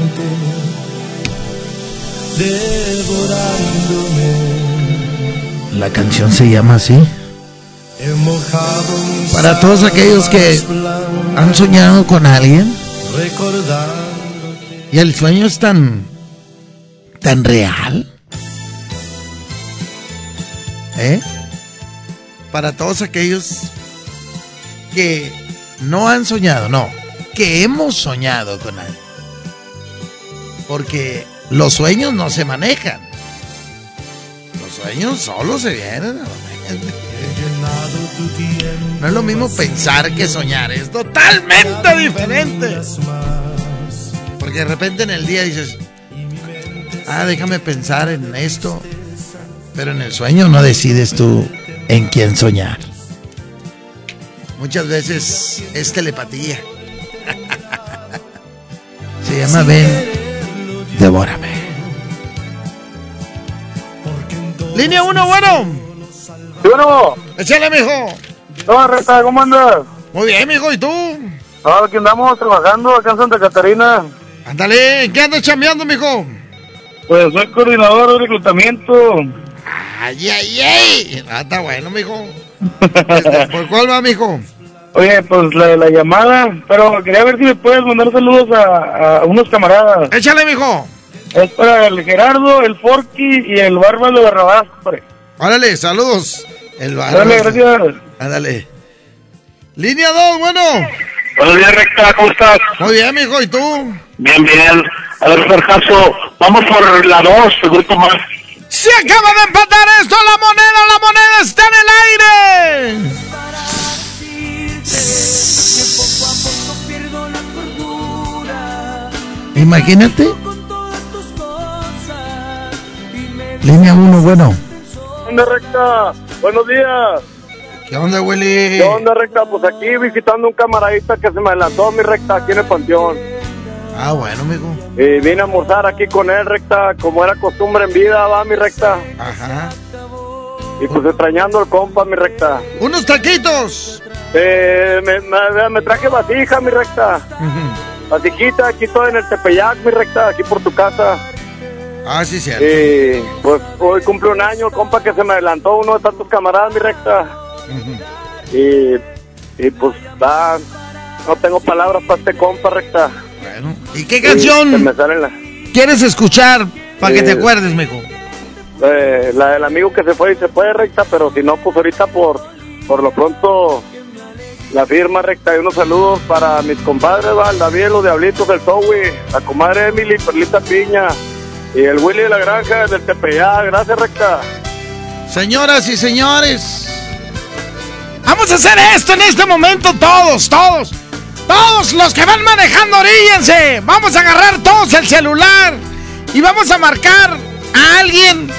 devorándome. La canción se llama así. Para todos aquellos que han soñado con alguien y el sueño es tan tan real. ¿Eh? Para todos aquellos que no han soñado, no, que hemos soñado con alguien. Porque los sueños no se manejan, sueños solo se vienen. No es lo mismo pensar que soñar, es totalmente diferente. Porque de repente en el día dices, ah, déjame pensar en esto. Pero en el sueño no decides tú en quién soñar. Muchas veces es telepatía. Se llama Ven, devórame. Línea 1, bueno. Bueno. Échale, mijo. No, Reta, ¿cómo andas? Muy bien, mijo, ¿y tú? Ah, aquí andamos trabajando acá en Santa Catarina. Ándale, ¿qué andas chambeando, mijo? Pues soy coordinador de reclutamiento. Ay, ay, ay. Ah, está bueno, mijo. Este, ¿Por cuál va, mijo? Oye, pues la, la llamada, pero quería ver si me puedes mandar saludos a, a unos camaradas. Échale, mijo. Es para el Gerardo, el Forky y el Bárbaro de Barrabás, hombre. Órale, saludos. El Dale, gracias. Ándale. Línea 2, bueno. Buenos días, Recta, ¿cómo estás? Muy bien, mijo, ¿y tú? Bien, bien. A ver, Serjazo, vamos por la 2, el grupo más. Se acaba de empatar esto, la moneda, la moneda está en el aire. Imagínate. Línea 1, bueno. ¿Qué onda, Recta? Buenos días. ¿Qué onda, Willy? ¿Qué onda, Recta? Pues aquí visitando un camaradita que se me adelantó mi Recta aquí en el panteón. Ah, bueno, mijo. Y vine a almorzar aquí con él, Recta, como era costumbre en vida, va, mi Recta. Ajá. Y pues extrañando al compa, mi Recta. Unos taquitos. Eh, me, me- me traje vasija, mi Recta. Vasijita, aquí todo en el Tepeyac, mi Recta, aquí por tu casa. Ah, sí, cierto. Y pues hoy cumple un año compa que se me adelantó, uno de tantos camaradas, mi Recta. Y, y pues va, no tengo palabras para este compa, Recta. Bueno. ¿Y qué canción se me sale la, quieres escuchar para que te acuerdes, mijo? eh, la del amigo que se fue y se fue, Recta, pero si no, pues ahorita por, por lo pronto la firma, Recta. Y unos saludos para mis compadres, va, el David, los Diablitos del Towi, la comadre Emily, Perlita Piña y el Willy de la Granja del Tepeyac. Gracias, Recta. Señoras y señores, vamos a hacer esto en este momento todos, todos. Todos los que van manejando, oríllense. Vamos a agarrar todos el celular y vamos a marcar a alguien.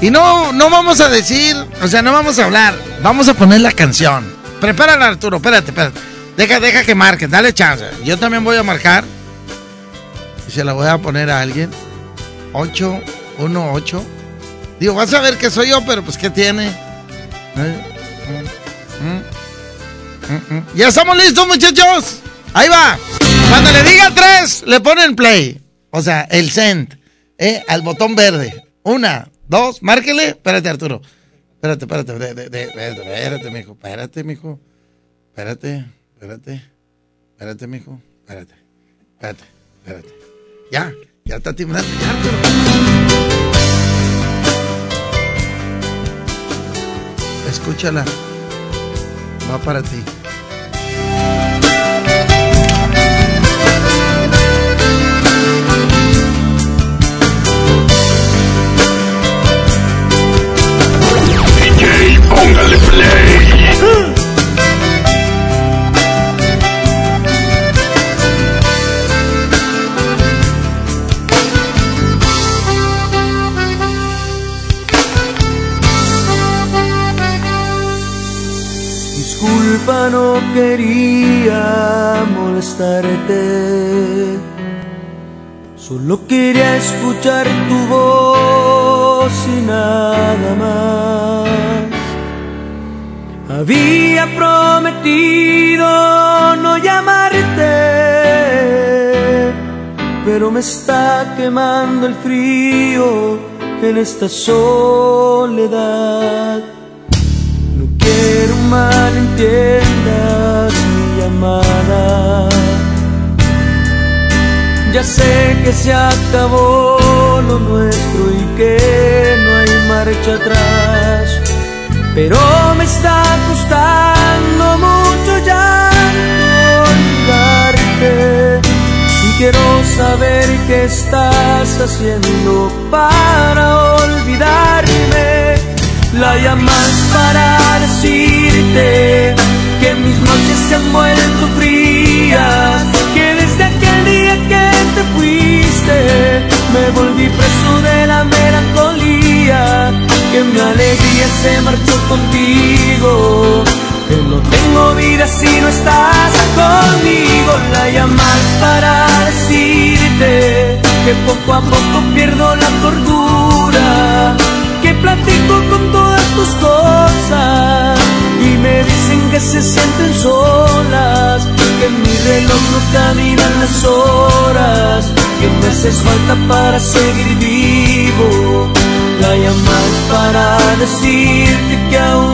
Y no, no vamos a decir, o sea, no vamos a hablar. Vamos a poner la canción. Prepárala, Arturo, espérate, espérate. Deja, deja que marque, dale chance. Yo también voy a marcar. Y se la voy a poner a alguien. 818. Digo, vas a ver que soy yo, pero pues ¿qué tiene? ¿Eh? Mm, mm. Ya estamos listos, muchachos. Ahí va. Cuando le diga tres, le ponen play. O sea, el send. ¿eh? Al botón verde. Una, dos, márquele. Espérate, Arturo. Espérate, espérate, de- espérate, espérate, mijo. Espérate, mijo. Espérate, espérate. Espérate, mijo. Espérate. Espérate, espérate. Ya, ya está timbrando. Ya, Arturo. Escúchala. Va para ti. DJ, póngale play. No quería molestarte. Solo quería escuchar tu voz y nada más. Había prometido no llamarte, pero me está quemando el frío en esta soledad. No quiero malentiendas mi llamada. Ya sé que se acabó lo nuestro y que no hay marcha atrás. Pero me está costando mucho ya olvidarte y quiero saber qué estás haciendo para olvidarme. La llamas para decirte que mis noches se han vuelto frías, que desde aquel día que te fuiste me volví preso de la melancolía, que mi alegría se marchó contigo que no tengo vida si no estás conmigo. La llamas para decirte que poco a poco pierdo la cordura, platico con todas tus cosas y me dicen que se sienten solas, que mi reloj no caminan las horas, que me haces falta para seguir vivo. La llamas para decirte que aún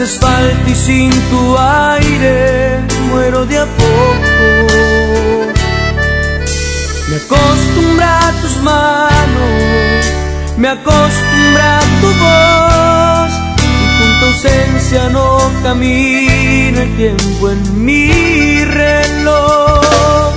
Y sin tu aire muero de a poco. Me acostumbra a tus manos, me acostumbra a tu voz. Y con tu ausencia no camina el tiempo en mi reloj.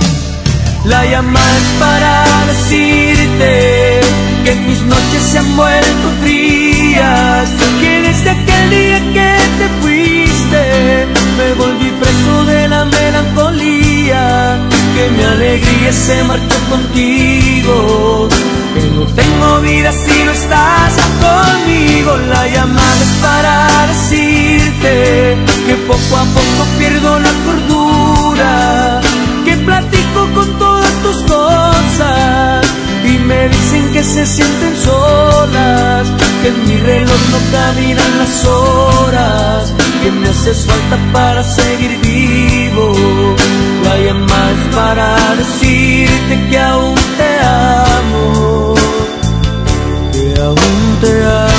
La llamas para decirte que mis noches se han vuelto frías, que desde aquel día que te fuiste me volví preso de la melancolía, que mi alegría se marchó contigo, que no tengo vida si no estás conmigo. La llamas para decirte que poco a poco pierdo la cordura, que platico con todas tus cosas y me dicen que se sienten solas, que en mi reloj no caminan las horas, que me haces falta para seguir vivo. La llamas para decirte que aún te amo, que aún te amo.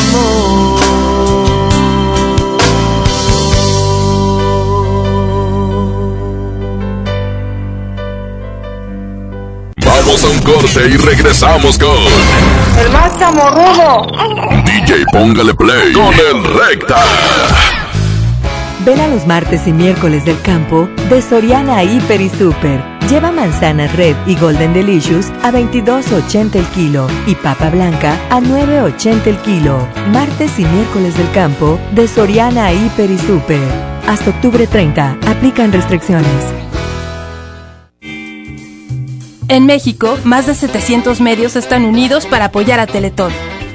Corte y regresamos con El más chamorrudo. DJ Póngale Play con el Recta. Ven a los martes y miércoles del campo de Soriana Hiper y Super. Lleva manzanas Red y Golden Delicious a 22.80 el kilo y papa blanca a 9.80 el kilo. Martes y miércoles del campo de Soriana Hiper y Super. Hasta octubre 30. Aplican restricciones. En México, más de 700 medios están unidos para apoyar a Teletón.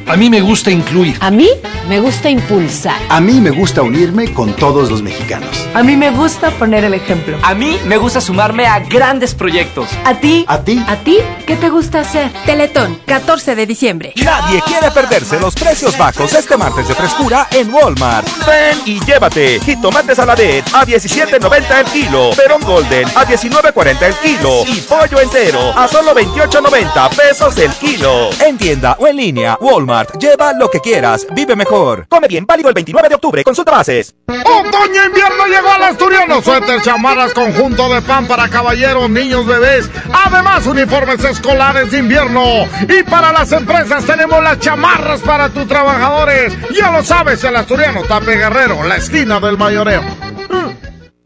A mí me gusta incluir. A mí me gusta impulsar. A mí me gusta unirme con todos los mexicanos. A mí me gusta poner el ejemplo. A mí me gusta sumarme a grandes proyectos. ¿A ti? ¿A ti? ¿A ti? ¿Qué te gusta hacer? Teletón, 14 de diciembre. Nadie quiere perderse los precios bajos este martes de frescura en Walmart. Ven y llévate. Jitomate saladet a 17.90 el kilo. Perón golden a 19.40 el kilo. Y pollo entero a solo 28.90 pesos el kilo. En tienda o en línea, Walmart. Lleva lo que quieras. Vive mejor. Come bien. Válido el 29 de octubre. Consulta bases. Otoño invierno llegó al asturiano. Suéter, chamarras, conjunto de pan para caballeros, niños, bebés. Además, uniformes escolares de invierno. Y para las empresas tenemos las chamarras para tus trabajadores. Ya lo sabes, el asturiano Tape Guerrero, la esquina del mayoreo.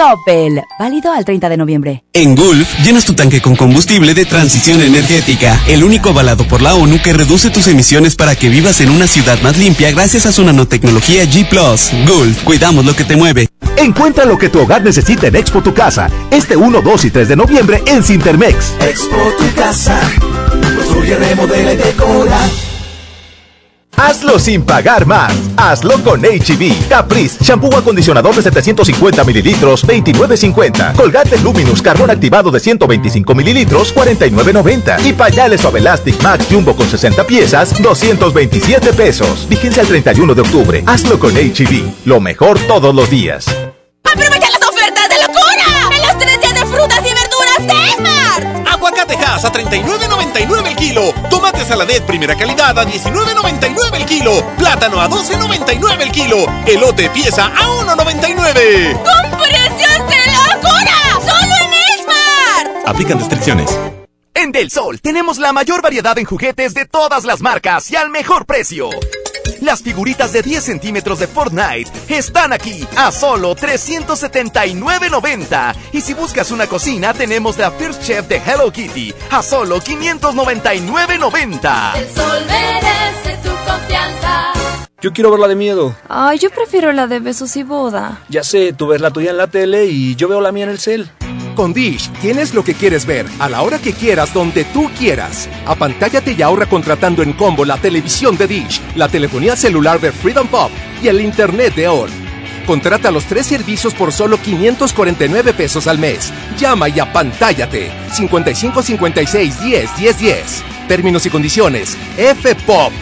Coppel, válido al 30 de noviembre. En Gulf, llenas tu tanque con combustible de transición energética, el único avalado por la ONU que reduce tus emisiones para que vivas en una ciudad más limpia gracias a su nanotecnología G ⁇ Gulf, cuidamos lo que te mueve. Encuentra lo que tu hogar necesita en Expo Tu Casa, este 1, 2 y 3 de noviembre en Cintermex. Expo Tu Casa, construye, remodela y decora. Hazlo sin pagar más. Hazlo con HB. Caprice, shampoo acondicionador de 750 mililitros, 29.50. Colgate Luminous, carbón activado de 125 mililitros, 49.90. Y pañales Elastic Max Jumbo con 60 piezas, 227 pesos. Vigencia el 31 de octubre. Hazlo con HB. Lo mejor todos los días. ¡Aprovecha las Hass a 39.99 el kilo. Tomate saladet primera calidad a 19.99 el kilo. Plátano a 12.99 el kilo. Elote pieza a 1.99. ¡Con precios de locura! ¡Solo en Esmar! Aplican restricciones. En Del Sol tenemos la mayor variedad en juguetes de todas las marcas y al mejor precio. Las figuritas de 10 centímetros de Fortnite están aquí a solo 379.90. Y si buscas una cocina, tenemos la First Chef de Hello Kitty a solo 599.90. El sol merece tu confianza. Yo quiero ver la de miedo. Ay, yo prefiero la de besos y boda. Ya sé, tú ves la tuya en la tele y yo veo la mía en el cel. Con Dish tienes lo que quieres ver, a la hora que quieras, donde tú quieras. Apantállate y ahorra contratando en combo la televisión de Dish, la telefonía celular de Freedom Pop y el internet de ON. Contrata los tres servicios por solo 549 pesos al mes. Llama y apantállate. 55 56 10 10 10. Términos y condiciones. fpop.com.mx.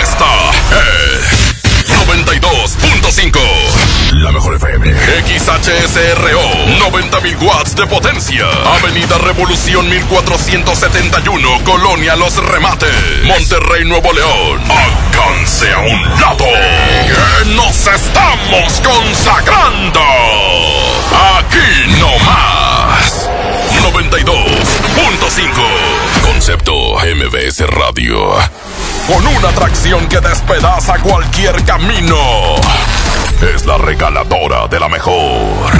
Esta es 92.5. La mejor FM. XHSRO. 90.000 watts de potencia. Avenida Revolución 1471. Colonia Los Remates. Monterrey, Nuevo León. Alcance a un lado. Nos estamos consagrando. Aquí no más. 92.5. Concepto MBS Radio. Con una atracción que despedaza cualquier camino. Es la regaladora de la mejor.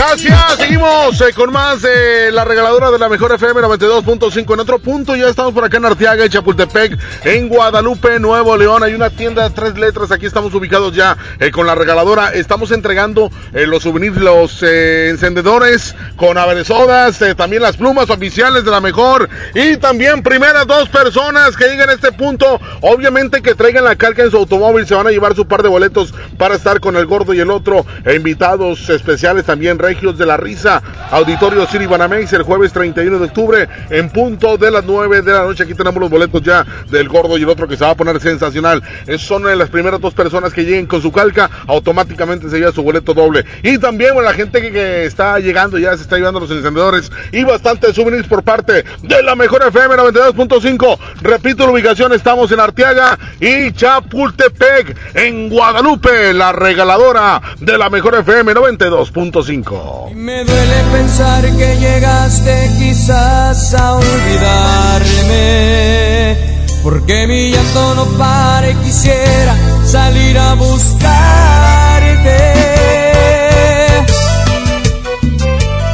Gracias, seguimos eh, con más de la regaladora de la mejor FM 92.5. En otro punto, ya estamos por acá en Arteaga, en Chapultepec, en Guadalupe, Nuevo León. Hay una tienda de tres letras. Aquí estamos ubicados ya eh, con la regaladora. Estamos entregando eh, los souvenirs, los encendedores con sodas, también las plumas oficiales de la mejor. Y también primeras dos personas que lleguen a este punto, obviamente que traigan la calca en su automóvil, se van a llevar su par de boletos para estar con el gordo y el otro. E invitados especiales también Regios de la Risa, Auditorio City Banamex, el jueves 31 de octubre, en punto de las 9 de la noche. Aquí tenemos los boletos ya del gordo y el otro que se va a poner sensacional. Son las primeras dos personas que lleguen con su calca, automáticamente se lleva su boleto doble. Y también bueno, la gente que, que, está llegando, ya se está llevando los encendedores y bastantes souvenirs por parte de la mejor FM 92.5. Repito la ubicación, estamos en Arteaga y Chapultepec, en Guadalupe, la regaladora de la mejor FM 92.5. Me duele pensar que llegaste quizás a olvidarme. Porque mi llanto no pare, quisiera salir a buscarte.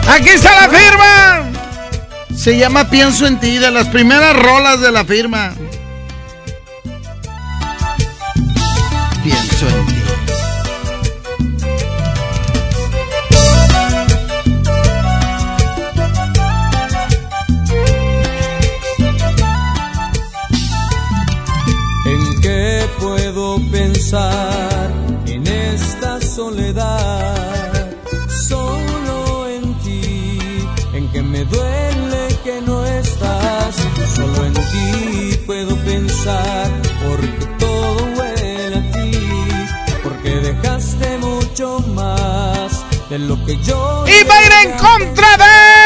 Aquí está la firma. Se llama Pienso en ti, de las primeras rolas de la firma. Pienso en ti. Pensar en esta soledad? Solo en ti, en que me duele que no estás. Solo en ti puedo pensar, porque todo huele a ti. Porque dejaste mucho más de lo que yo. Y va a ir en contra de.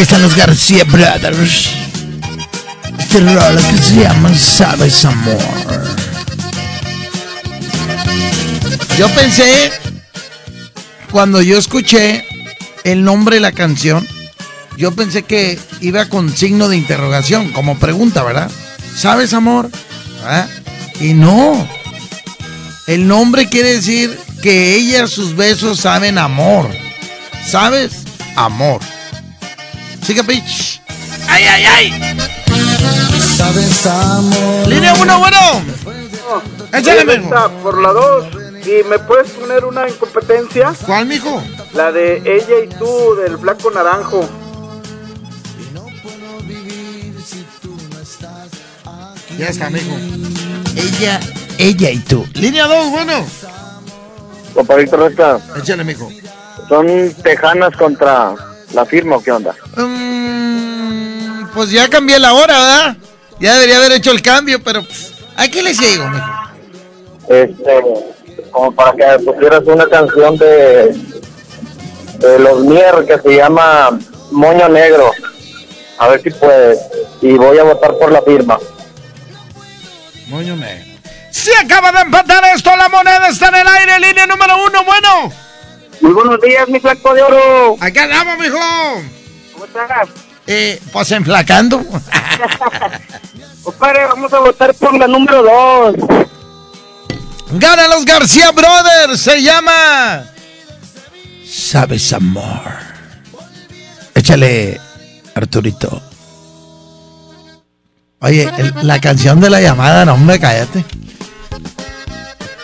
Están los García Brothers. Este rola que se llama Sabes Amor. Yo pensé, cuando yo escuché el nombre de la canción, yo pensé que iba con signo de interrogación, como pregunta, ¿verdad? ¿Sabes amor? ¿Ah? Y no. El nombre quiere decir que ella, sus besos saben amor. ¿Sabes? Amor. ¿Sí, capich? ¡Ay, ay, ay! Línea 1, bueno. Échale, mijo. Por la 2. ¿Y me puedes poner una incompetencia? ¿Cuál, mijo? La de ella y tú, del Blanco Naranjo. Ya está, mijo. Ella, ella y tú. Línea 2, bueno. Compa Víctor Resta, Échale, mijo. ¿son tejanas contra la firma o qué onda? Mm, pues ya cambié la hora, ¿verdad? Ya debería haber hecho el cambio, pero pues, aquí le sigo, mijo. Este, como para que pusieras una canción de, de los Mier que se llama Moño Negro. A ver si puedes. Y voy a votar por la firma. Moño negro. Se acaba de empatar esto, la moneda está en el aire, línea número uno, bueno. Muy buenos días, mi flaco de oro. Acá andamos, mijo. ¿Cómo estás? Eh, pues enflacando. Compadre, vamos a votar por la número 2. Gana los García Brothers, se llama. Sabes amor. Échale, Arturito. Oye, el- la canción de la llamada, no hombre, cállate.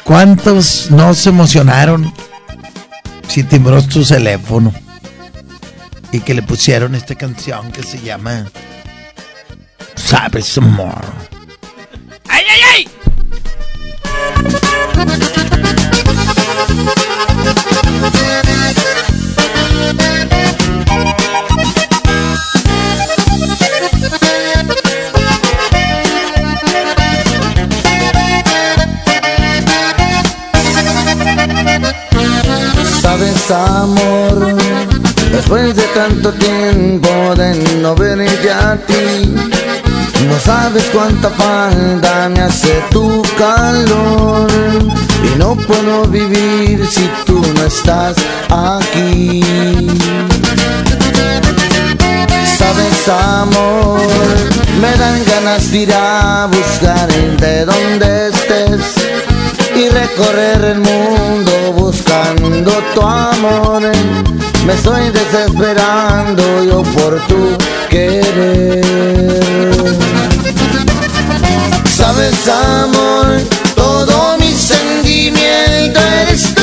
¿Cuántos no se emocionaron si timbró tu teléfono y que le pusieron esta canción que se llama Sabes amor? ¡Ay, ay, ay! Sabes amor, después de tanto tiempo de no verte a ti, no sabes cuánta falta me hace tu calor y no puedo vivir si tú no estás aquí. Sabes amor, me dan ganas de ir a buscar de donde estés y recorrer el mundo buscando tu amor. Me estoy desesperando yo por tu querer. Sabes amor, todo mi sentimiento eres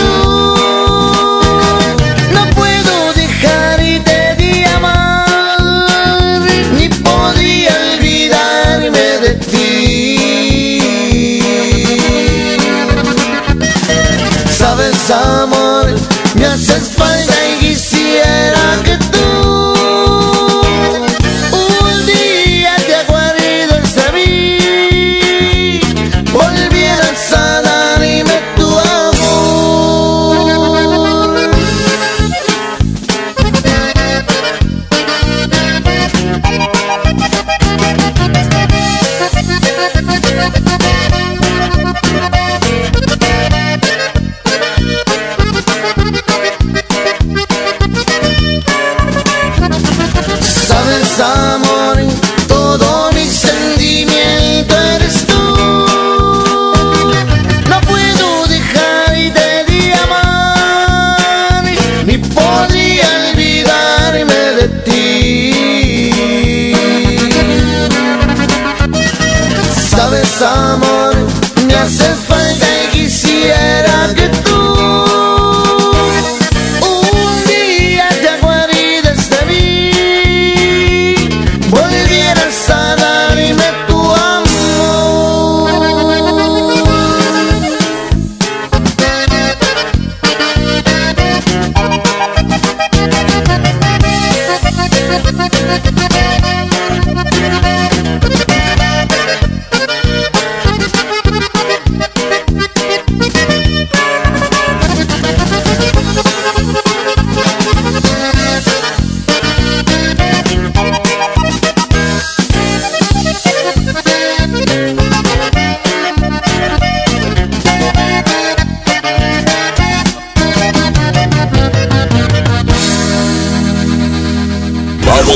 amor, me haces falta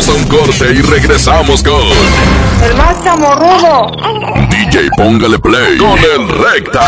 un corte y regresamos con El más chamorrudo. DJ Póngale Play con el Recta.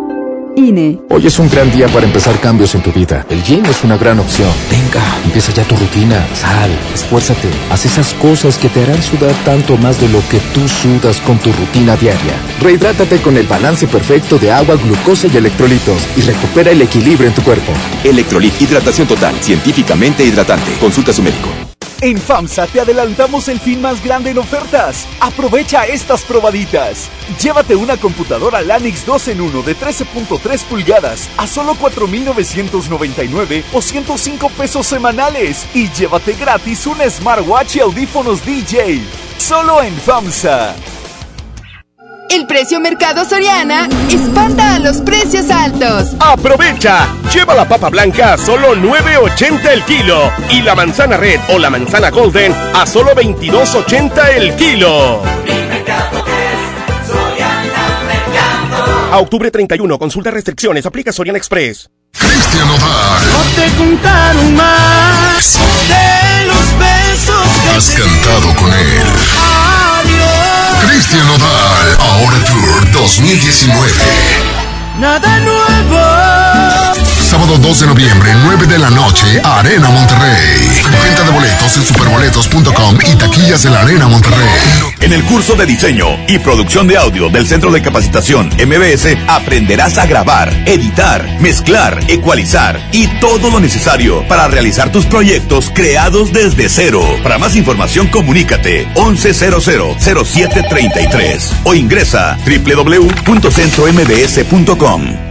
INE. Hoy es un gran día para empezar cambios en tu vida. El gym es una gran opción. Venga, empieza ya tu rutina. Sal, esfuérzate. Haz esas cosas que te harán sudar tanto más de lo que tú sudas con tu rutina diaria. Rehidrátate con el balance perfecto de agua, glucosa y electrolitos y recupera el equilibrio en tu cuerpo. Electrolit Hidratación Total, científicamente hidratante. Consulta a su médico. En FAMSA te adelantamos el fin más grande en ofertas. Aprovecha estas probaditas. Llévate una computadora Lanix 2 en 1 de 13.3 pulgadas a solo 4.999 o 105 pesos semanales. Y llévate gratis un smartwatch y audífonos DJ. Solo en FAMSA. El precio Mercado Soriana espanta a los precios altos. ¡Aprovecha! Lleva la papa blanca a solo 9.80 el kilo y la manzana red o la manzana golden a solo 22.80 el kilo. A octubre 31, consulta restricciones, aplica Soriana Express. Cristian Odal. No te contaron más de los besos que Has cantado con él. Adiós. Cristian Odal, ahora Tour 2019. Nada nuevo. Sábado 2 de noviembre, 9 de la noche, Arena Monterrey. Venta de boletos en superboletos.com y taquillas de la Arena Monterrey. En el curso de diseño y producción de audio del Centro de Capacitación MBS aprenderás a grabar, editar, mezclar, ecualizar y todo lo necesario para realizar tus proyectos creados desde cero. Para más información comunícate 11000733 o ingresa www.centrombs.com.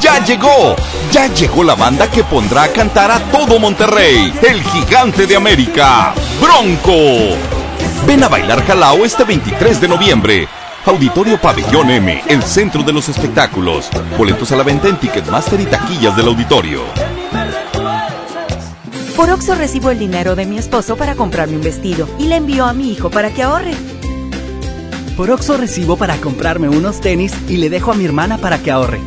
¡Ya llegó! Ya llegó la banda que pondrá a cantar a todo Monterrey, el gigante de América, Bronco. Ven a bailar Jalao este 23 de noviembre. Auditorio Pabellón M, el centro de los espectáculos. Boletos a la venta en Ticketmaster y taquillas del auditorio. Por Oxo recibo el dinero de mi esposo para comprarme un vestido y le envío a mi hijo para que ahorre. Por Oxo recibo para comprarme unos tenis y le dejo a mi hermana para que ahorre.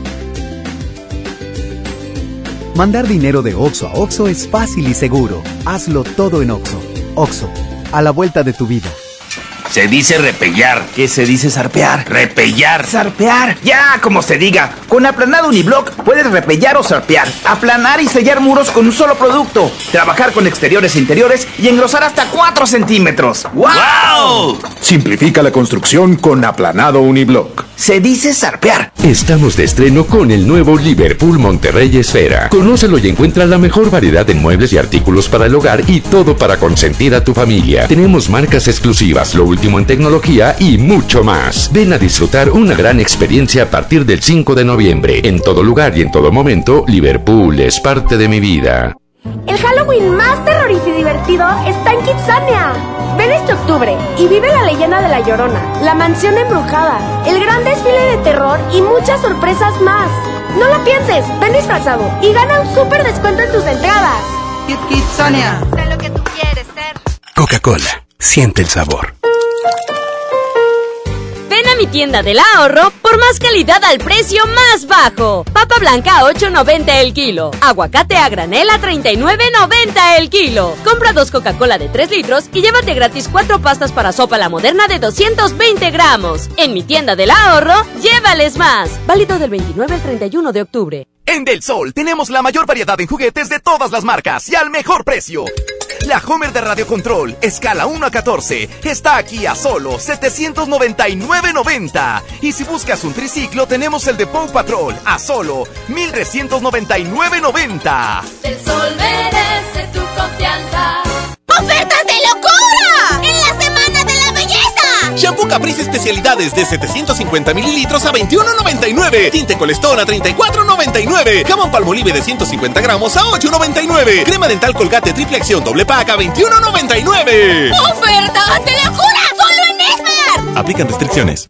Mandar dinero de Oxo a Oxo es fácil y seguro. Hazlo todo en Oxo. Oxo, a la vuelta de tu vida. Se dice repellar. ¿Qué se dice zarpear? Repellar. Zarpear. Ya, como se diga. Con aplanado uniblock puedes repellar o zarpear. Aplanar y sellar muros con un solo producto. Trabajar con exteriores e interiores y engrosar hasta 4 centímetros. ¡Wow! Simplifica la construcción con aplanado uniblock. Se dice zarpear. Estamos de estreno con el nuevo Liverpool Monterrey Esfera. Conócelo y encuentra la mejor variedad de muebles y artículos para el hogar y todo para consentir a tu familia. Tenemos marcas exclusivas, lo último en tecnología y mucho más. Ven a disfrutar una gran experiencia a partir del 5 de noviembre. En todo lugar y en todo momento, Liverpool es parte de mi vida. El Halloween más terrorífico y divertido está en Kitsania. Ven este octubre y vive la leyenda de la Llorona, la mansión embrujada, el gran desfile de terror y muchas sorpresas más. No lo pienses, ven disfrazado y gana un súper descuento en tus entradas. Kit Kitsania. Sé lo que tú quieres ser. Coca-Cola. Siente el sabor. Mi tienda del ahorro por más calidad al precio más bajo. Papa blanca a 8.90 el kilo. Aguacate a granel a 39.90 el kilo. Compra dos Coca-Cola de 3 litros y llévate gratis cuatro pastas para sopa la moderna de 220 gramos. En mi tienda del ahorro, llévales más. Válido del 29 al 31 de octubre. En Del Sol tenemos la mayor variedad en juguetes de todas las marcas y al mejor precio. La Homer de Radio Control, escala 1 a 14, está aquí a solo 799.90. Y si buscas un triciclo, tenemos el de Paw Patrol a solo 1399.90. El sol merece tu confianza. ¡Ofertas de locura! ¡En la Shampoo Caprice especialidades de 750 mililitros a 21.99. Tinte Colestón a 34.99. Jamón Palmolive de 150 gramos a 8.99. Crema dental Colgate triple acción doble pack a 21.99. ¡Ofertas de locura! ¡Solo en Esmar! Aplican restricciones.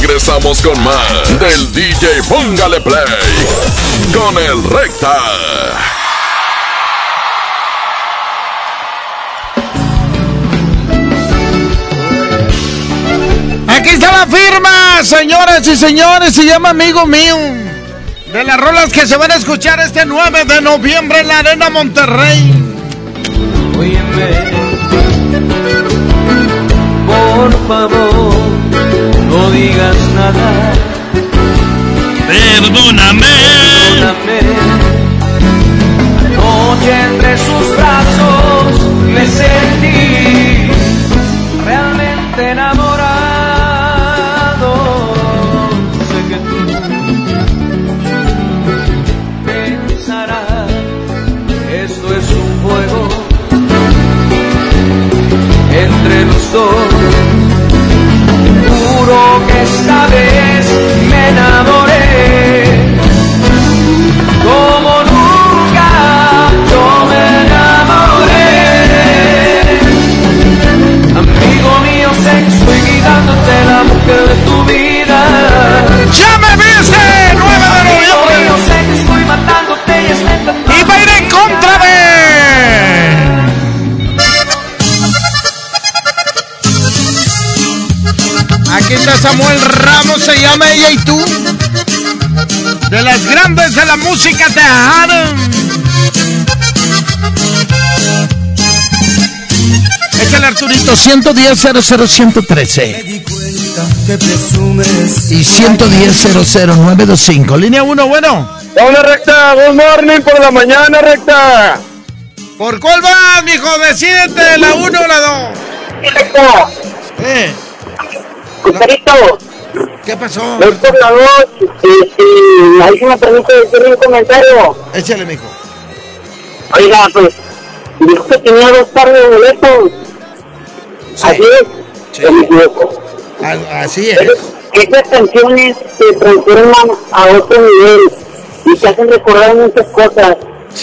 Regresamos con más del DJ Póngale Play con el Recta. Aquí está la firma, señoras y señores, se llama amigo mío. De las rolas que se van a escuchar este 9 de noviembre en la Arena Monterrey. Óyeme, por favor, no digas nada. Perdóname. Perdóname. Noche entre sus brazos me sentí realmente enamorado. Sé que tú pensarás, esto es un juego entre los dos. Llama ella y tú. De las grandes de la música tejana. Échale Arturito, 110 00113 Que presumes y 110 00925. Línea 1, bueno. Hola recta, good morning por la mañana recta. ¿Por cuál vas, mijo? Decídete, la 1 o la 2. Recta, Eh, Cuperito, ¿qué pasó? la voz y, ahí se me permite decirle un comentario. Échale, mijo. Oiga, pues, dijo que tenía dos pares de boletos. Así es. A- Así es. Esas canciones se transforman a otro nivel y te hacen recordar muchas cosas.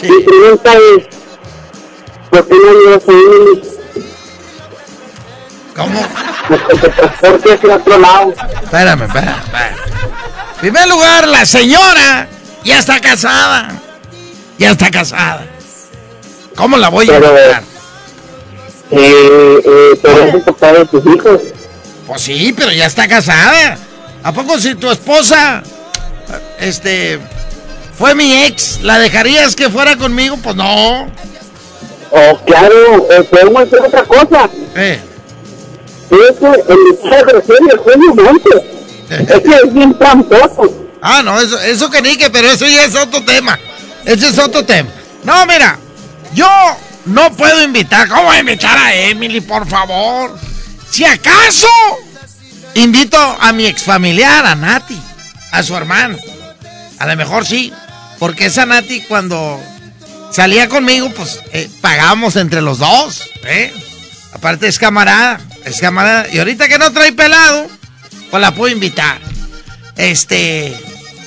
Mi pregunta es, ¿por qué no llevas a Emily? ¿Cómo? Que te transporte hacia otro lado. Espérame, espérame, espérame. En primer lugar, la señora ya está casada. Ya está casada. ¿Cómo la voy a invitar? Eh, eh, pero es el papá de tus hijos. Pues sí, pero ya está casada. ¿A poco si tu esposa, este, fue mi ex, la dejarías que fuera conmigo? Pues no. Oh, claro, eh, podemos hacer otra cosa. Eh. Es que el recién el sueño Montes. Es que es bien tramposo. Ah, no, eso, eso que ni que, pero eso ya es otro tema. Ese es otro tema. No, mira, yo no puedo invitar. ¿Cómo voy a invitar a Emily, por favor? Si acaso, invito a mi exfamiliar, a Nati, a su hermano. A lo mejor sí, porque esa Nati cuando salía conmigo, pues eh, pagábamos entre los dos, ¿eh? Aparte es camarada, es camarada. Y ahorita que no trae pelado, Pues la puedo invitar. Este.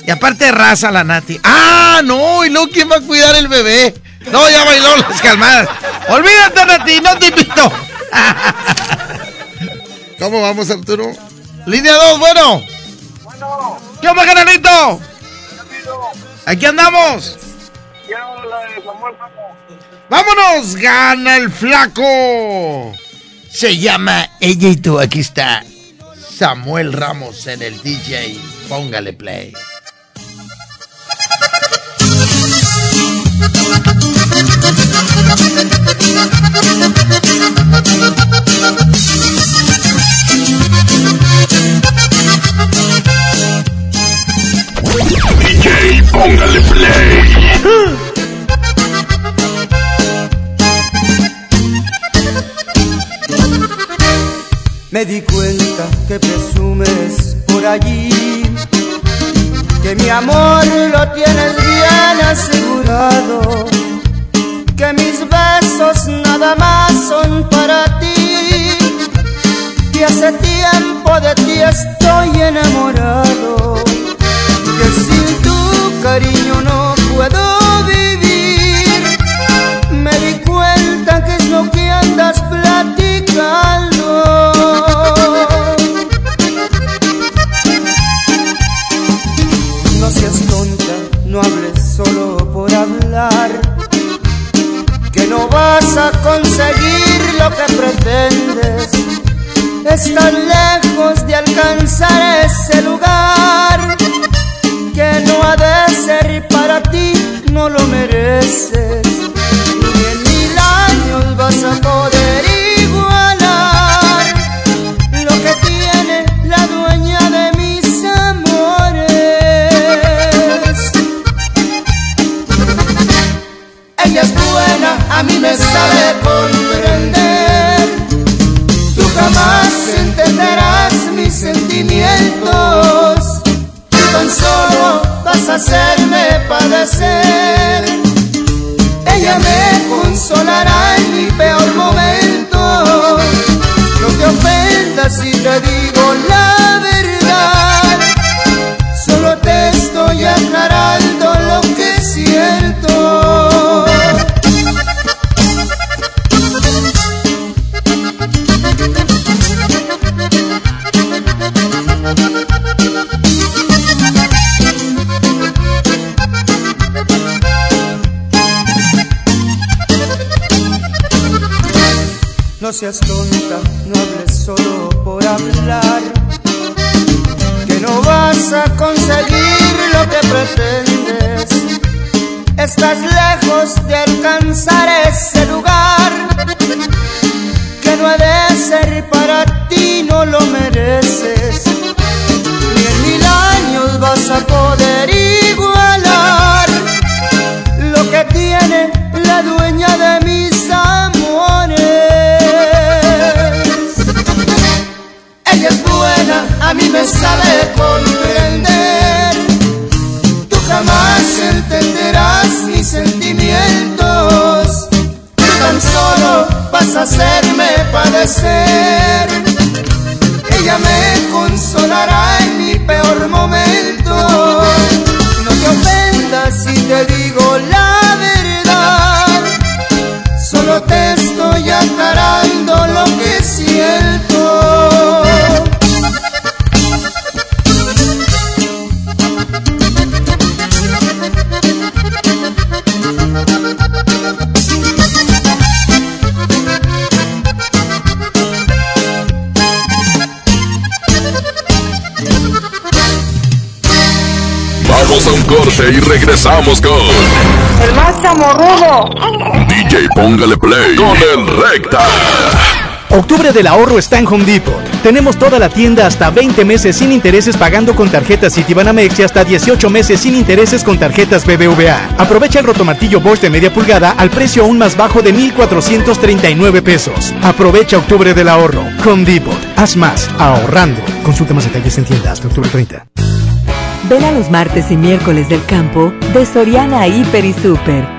Y aparte raza la Nati. ¡Ah, no! ¿Y luego quién va a cuidar el bebé? No, ya bailó las calmadas. Olvídate, Nati, no te invito. ¿Cómo vamos, Arturo? Línea 2, bueno. ¿Qué onda, canalito? Aquí andamos. ¡Vámonos! ¡Gana el flaco! Se llama Ella y tú. Aquí está Samuel Ramos en el DJ. Póngale play. DJ, póngale play. Me di cuenta que presumes por allí que mi amor lo tienes bien asegurado, que mis besos nada más son para ti, que hace tiempo de ti estoy enamorado, que sin tu cariño no puedo Octubre del ahorro está en Home Depot. Tenemos toda la tienda hasta 20 meses sin intereses pagando con tarjetas Citibanamex y hasta 18 meses sin intereses con tarjetas BBVA. Aprovecha el rotomartillo Bosch de media pulgada al precio aún más bajo de 1,439 pesos. Aprovecha Octubre del ahorro. Home Depot. Haz más ahorrando. Consulta más detalles en tienda hasta octubre 30. Ven a los martes y miércoles del campo de Soriana Hiper y Super.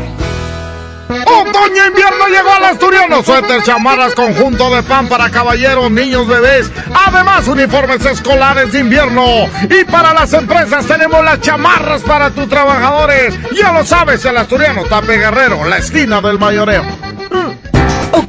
Otoño invierno llegó al asturiano. Suéter, chamarras, conjunto de pan para caballeros, niños, bebés. Además, uniformes escolares de invierno. Y para las empresas tenemos las chamarras para tus trabajadores. Ya lo sabes, el asturiano Tape Guerrero, la esquina del mayoreo.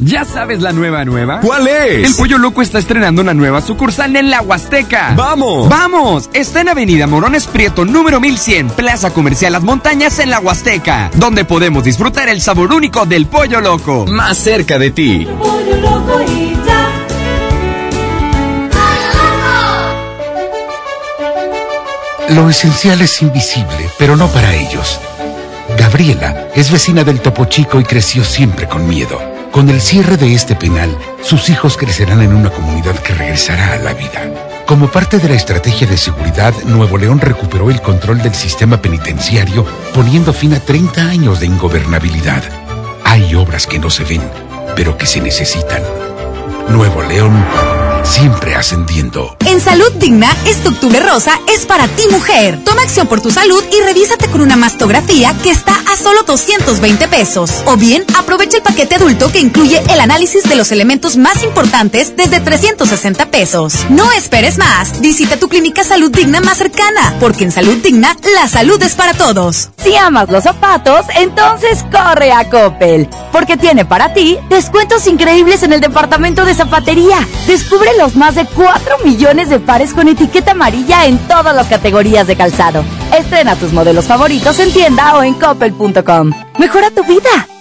¿Ya sabes la nueva nueva? ¿Cuál es? El Pollo Loco está estrenando una nueva sucursal en la Huasteca. ¡Vamos! ¡Vamos! Está en Avenida Morones Prieto, número 1100, Plaza Comercial Las Montañas en la Huasteca, donde podemos disfrutar el sabor único del Pollo Loco. Más cerca de ti. Pollo loco y ya. Lo esencial es invisible, pero no para ellos. Gabriela es vecina del Topo Chico y creció siempre con miedo. Con el cierre de este penal, sus hijos crecerán en una comunidad que regresará a la vida. Como parte de la estrategia de seguridad, Nuevo León recuperó el control del sistema penitenciario, poniendo fin a 30 años de ingobernabilidad. Hay obras que no se ven, pero que se necesitan. Nuevo León, siempre ascendiendo. En Salud Digna, este octubre rosa es para ti mujer. Toma acción por tu salud y revísate con una mastografía que está a solo 220 pesos. O bien, aprovecha el paquete adulto que incluye el análisis de los elementos más importantes desde 360 pesos. No esperes más. Visita tu clínica Salud Digna más cercana, porque en Salud Digna, la salud es para todos. Si amas los zapatos, entonces corre a Coppel, porque tiene para ti descuentos increíbles en el departamento de zapatería. Descubre los más de 4 millones de pares con etiqueta amarilla en todas las categorías de calzado. Estrena tus modelos favoritos en tienda o en coppel.com. Mejora tu vida.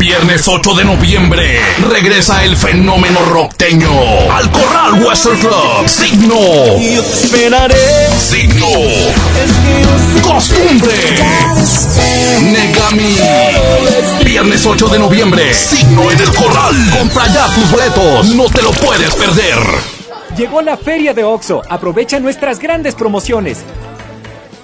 Viernes 8 de noviembre regresa el fenómeno rockteño al Corral Western Club. Signo. Yo te esperaré. Signo. Costumbre. Negami. Viernes 8 de noviembre. Signo en el Corral. Compra ya tus boletos. No te lo puedes perder. Llegó la feria de OXO. Aprovecha nuestras grandes promociones.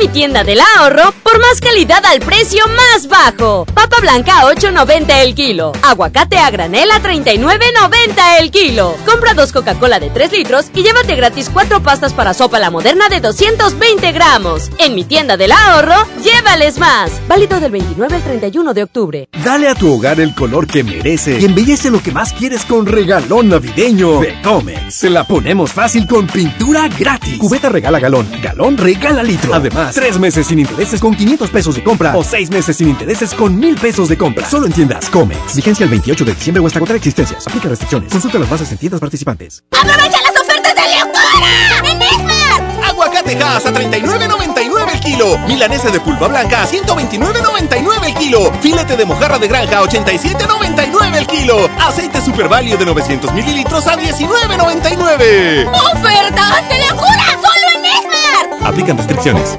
Mi tienda del ahorro por más calidad al precio más bajo. Papa blanca a 8.90 el kilo. Aguacate a granel a 39.90 el kilo. Compra dos Coca-Cola de 3 litros y llévate gratis cuatro pastas para sopa la moderna de 220 gramos. En mi tienda del ahorro, llévales más. Válido del 29 al 31 de octubre. Dale a tu hogar el color que merece y embellece lo que más quieres con regalón navideño de Comex. Se la ponemos fácil con pintura gratis. Cubeta regala galón, galón regala litro. Además, tres meses sin intereses con 500 pesos de compra o seis meses sin intereses con 1000 pesos de compra. Solo en tiendas Comex. Vigencia el 28 de diciembre o hasta agotar existencias. Aplica restricciones. Consulta las bases en tiendas participantes. ¡Aprovecha las ofertas de locura! ¡En Esmar! Aguacatejas a 39.99 el kilo. Milanesa de pulpa blanca a 129.99 el kilo. Filete de mojarra de granja a 87.99 el kilo. Aceite Super Value de 900 mililitros a 19.99. ¡Ofertas de locura! ¡Solo en Esmar! Aplican restricciones.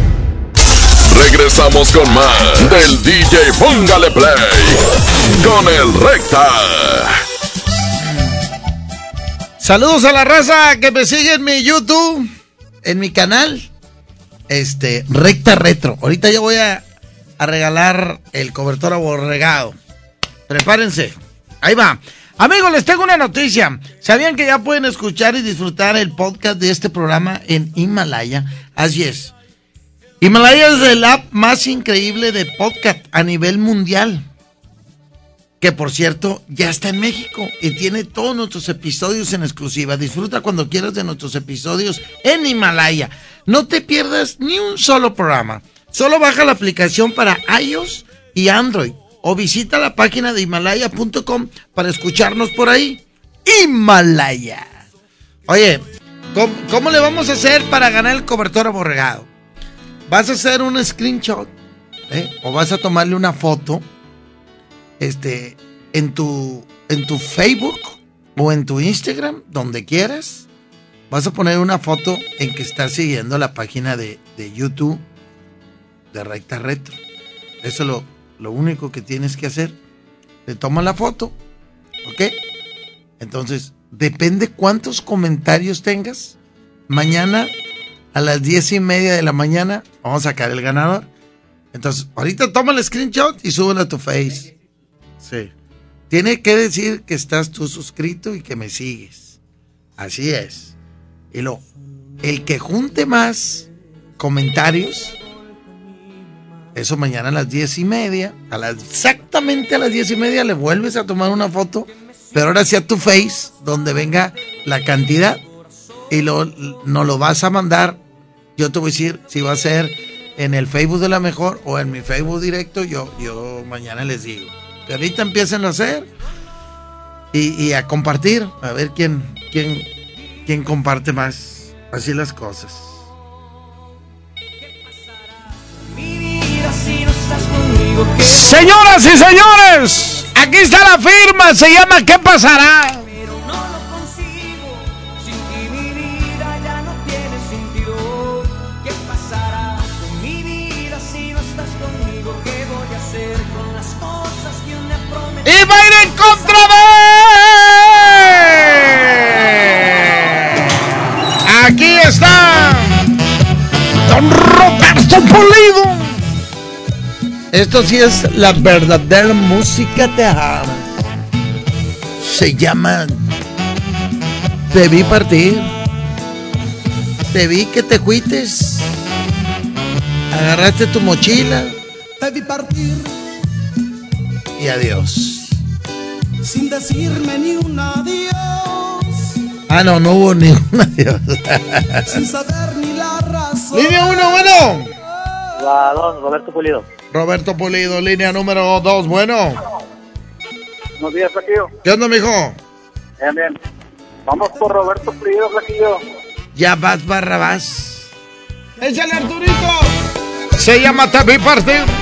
Regresamos con más del DJ Póngale Play con el Recta. Saludos a la raza que me sigue en mi YouTube, en mi canal, este, Recta Retro. Ahorita yo voy a, a regalar el cobertor aborregado. Prepárense. Ahí va. Amigos, les tengo una noticia. ¿Sabían que ya pueden escuchar y disfrutar el podcast de este programa en Himalaya? Así es. Himalaya es el app más increíble de podcast a nivel mundial. Que por cierto, ya está en México y tiene todos nuestros episodios en exclusiva. Disfruta cuando quieras de nuestros episodios en Himalaya. No te pierdas ni un solo programa. Solo baja la aplicación para iOS y Android o visita la página de himalaya.com para escucharnos por ahí. Himalaya. Oye, ¿cómo, cómo le vamos a hacer para ganar el cobertor aborregado? Vas a hacer un screenshot ¿eh? o vas a tomarle una foto este, en, tu, en tu Facebook o en tu Instagram, donde quieras. Vas a poner una foto en que estás siguiendo la página de, de YouTube de Recta Retro. Eso es lo, lo único que tienes que hacer. Te tomas la foto, ¿ok? Entonces, depende cuántos comentarios tengas. Mañana a las diez y media de la mañana vamos a sacar el ganador. Entonces, ahorita toma el screenshot y súbelo a tu face. Sí. Tiene que decir que estás tú suscrito y que me sigues. Así es. Y lo, el que junte más comentarios, eso mañana a las diez y media, a las, exactamente a las diez y media le vuelves a tomar una foto, pero ahora sí a tu face, donde venga la cantidad y lo, no lo vas a mandar. Yo te voy a decir si va a ser en el Facebook de la mejor o en mi Facebook directo. Yo, yo mañana les digo. Que ahorita empiecen a hacer y, y a compartir. A ver quién, quién, quién comparte más. Así las cosas. Señoras y señores, aquí está la firma. Se llama ¿Qué pasará? Esto sí es la verdadera música tejana. Se llama Te vi partir. Te vi que te cuites. Agarraste tu mochila. Te vi partir y adiós. Sin decirme ni un adiós. Ah, no, no hubo ni un adiós. Sin saber ni la razón. Línea 1, bueno. La 2, Roberto Pulido. Roberto Pulido, línea número 2, bueno. Buenos días, Flaquillo. ¿Qué onda, mijo? Bien, bien. Vamos por Roberto Pulido, Flaquillo. Ya vas, Barrabás. ¡Échale, Arturito! Se llama Tapi Partir.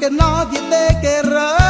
Porque nadie te querrá.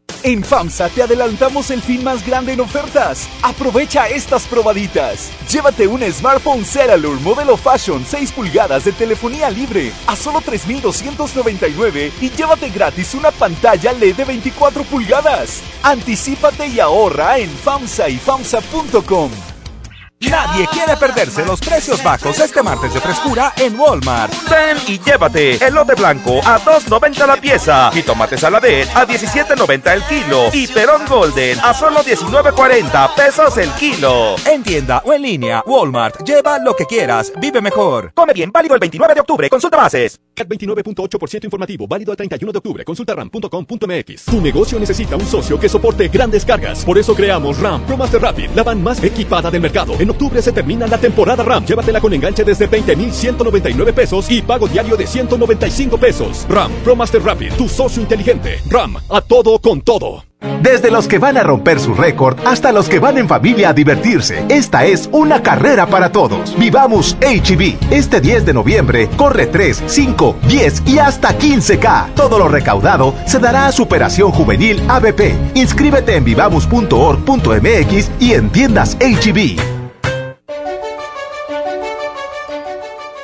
En FAMSA te adelantamos el fin más grande en ofertas. Aprovecha estas probaditas. Llévate un smartphone Ceralur modelo Fashion 6 pulgadas de telefonía libre a solo 3,299 y llévate gratis una pantalla LED de 24 pulgadas. Anticípate y ahorra en FAMSA y FAMSA.com. Nadie quiere perderse los precios bajos este martes de frescura en Walmart. Ven y llévate elote blanco a 2.90 la pieza y tomate saladet a 17.90 el kilo y perón golden a solo 19.40 pesos el kilo. En tienda o en línea, Walmart. Lleva lo que quieras, vive mejor. Come bien, válido el 29 de octubre. Consulta bases. CAT 29.8% informativo, válido al 31 de octubre. Consulta ram.com.mx. Tu negocio necesita un socio que soporte grandes cargas. Por eso creamos RAM Pro Master Rapid, la van más equipada del mercado. En octubre se termina la temporada RAM. Llévatela con enganche desde 20,199 pesos y pago diario de 195 pesos. RAM Pro Master Rapid, tu socio inteligente. RAM, a todo con todo. Desde los que van a romper su récord hasta los que van en familia a divertirse, esta es una carrera para todos. Vivamos HB. Este 10 de noviembre corre 3, 5, 10 y hasta 15K. Todo lo recaudado se dará a Superación Juvenil ABP. Inscríbete en vivamos.org.mx y en tiendas HB.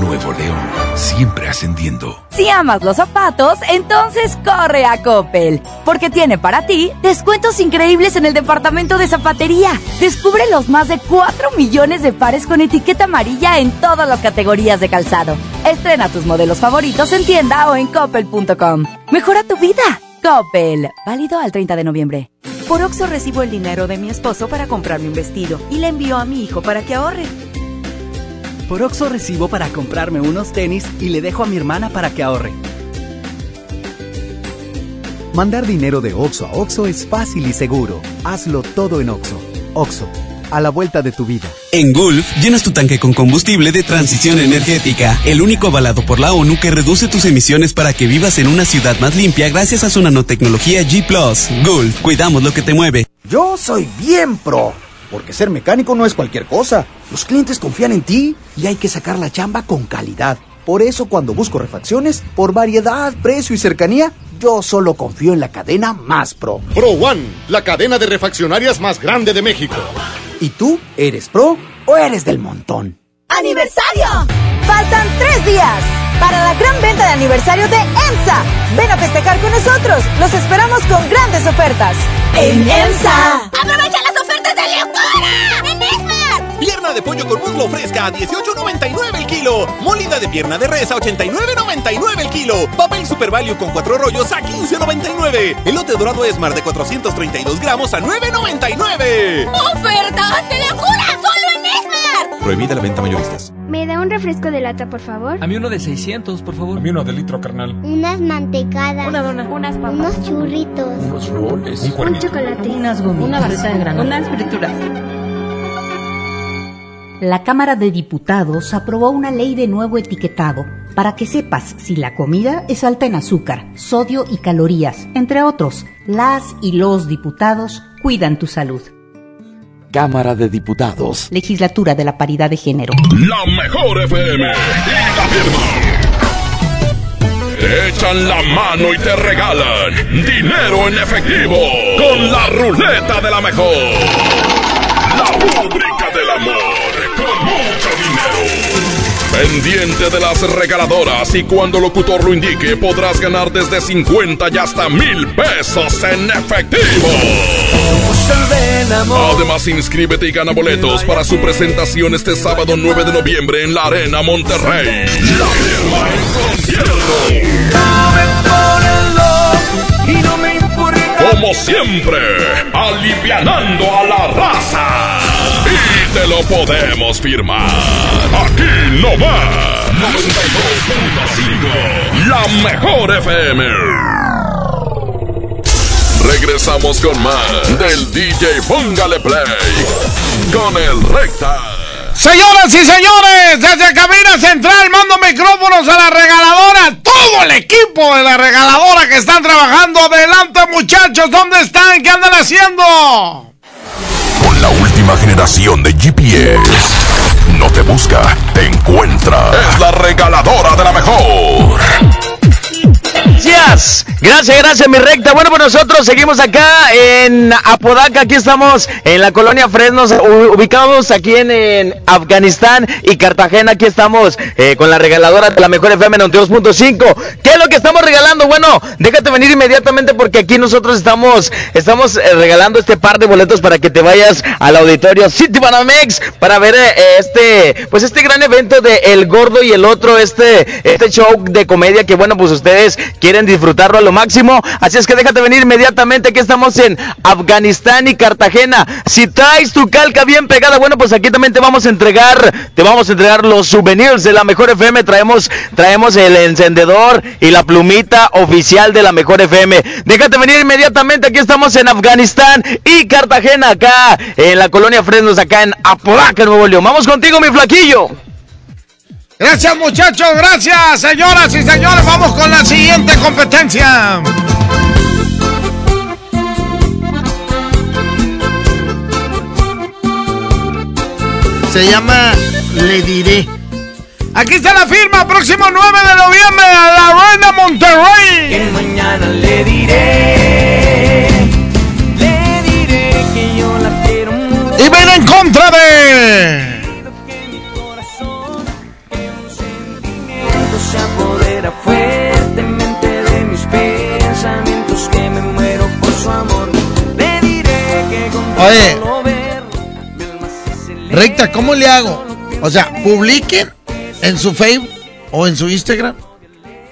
Nuevo León, siempre ascendiendo. Si amas los zapatos, entonces corre a Coppel, porque tiene para ti descuentos increíbles en el departamento de zapatería. Descubre los más de 4 millones de pares con etiqueta amarilla en todas las categorías de calzado. Estrena tus modelos favoritos en tienda o en coppel.com. Mejora tu vida. Coppel, válido al 30 de noviembre. Por Oxo recibo el dinero de mi esposo para comprarme un vestido y le envío a mi hijo para que ahorre. Por Oxo recibo para comprarme unos tenis y le dejo a mi hermana para que ahorre. Mandar dinero de Oxo a Oxo es fácil y seguro. Hazlo todo en Oxo. Oxo, a la vuelta de tu vida. En Gulf, llenas tu tanque con combustible de transición energética, el único avalado por la ONU que reduce tus emisiones para que vivas en una ciudad más limpia gracias a su nanotecnología G ⁇ Gulf, cuidamos lo que te mueve. Yo soy bien pro. Porque ser mecánico no es cualquier cosa. Los clientes confían en ti y hay que sacar la chamba con calidad. Por eso cuando busco refacciones, por variedad, precio y cercanía, yo solo confío en la cadena Más Pro. Pro One, la cadena de refaccionarias más grande de México. ¿Y tú eres pro o eres del montón? ¡Aniversario! Faltan tres días para la gran venta de aniversario de EMSA. Ven a festejar con nosotros. Los esperamos con grandes ofertas. En EMSA. ¡Aprovecha Pierna de pollo con muslo fresca a 18.99 el kilo. Molida de pierna de res a 89.99 el kilo. Papel Super Value con cuatro rollos a 15.99. Elote dorado Esmar de 432 gramos a 9.99. ¡Ofertas de locura! ¡Solo en Esmar! Prohibida la venta mayoristas. ¿Me da un refresco de lata, por favor? A mí uno de 600, por favor. A mí uno de litro, carnal. Unas mantecadas. Una dona. Unas papas. Unos churritos. Unos roles. Un, un chocolate. Unas gomitas. Una barrita de granola. Unas frituras. La Cámara de Diputados aprobó una ley de nuevo etiquetado para que sepas si la comida es alta en azúcar, sodio y calorías. Entre otros, las y los diputados cuidan tu salud. Cámara de Diputados. Legislatura de la Paridad de Género. La mejor FM y la firma. Te echan la mano y te regalan dinero en efectivo con la ruleta de la mejor. La rúbrica del amor. Pendiente de las regaladoras y cuando el locutor lo indique podrás ganar desde 50 y hasta mil pesos en efectivo. Además inscríbete y gana boletos para su presentación este sábado 9 de noviembre en la Arena Monterrey. Como siempre, alivianando a la raza. Y te lo podemos firmar. Aquí no más. 92.5. La mejor FM. Regresamos con más del DJ Póngale Play. Con el Recta. Señoras y señores, desde Cabina Central mando micrófonos a la regaladora. Todo el equipo de la regaladora que están trabajando. Adelante, muchachos. ¿Dónde están? ¿Qué andan haciendo? Con la última generación de GPS. No te busca, te encuentra. Es la regaladora de la mejor. Gracias, gracias, gracias, mi recta. Bueno, pues nosotros seguimos acá en Apodaca. Aquí estamos en la colonia Fresnos, ubicados aquí en, en Afganistán y Cartagena. Aquí estamos eh, con la regaladora de la mejor FM 92.5. ¿Qué es lo que estamos regalando? Bueno, déjate venir inmediatamente porque aquí nosotros estamos, estamos eh, regalando este par de boletos para que te vayas al auditorio City Banamex para ver eh, este, pues este gran evento de El Gordo y el Otro, este, este show de comedia que bueno, pues ustedes quieren disfrutarlo a lo máximo. Así es que déjate venir inmediatamente. Aquí estamos en Afganistán y Cartagena. Si traes tu calca bien pegada, bueno, pues aquí también te vamos a entregar, te vamos a entregar los souvenirs de la mejor FM. Traemos, traemos el encendedor y la plumita oficial de la mejor FM. Déjate venir inmediatamente. Aquí estamos en Afganistán y Cartagena, acá en la colonia Fresnos, acá en Apodaca, Nuevo León. Vamos contigo, mi flaquillo. Gracias, muchachos. Gracias, señoras y señores. Vamos con la siguiente competencia. Se llama Le Diré. Aquí está la firma, próximo 9 de noviembre le hago? O sea, publiquen en su Facebook o en su Instagram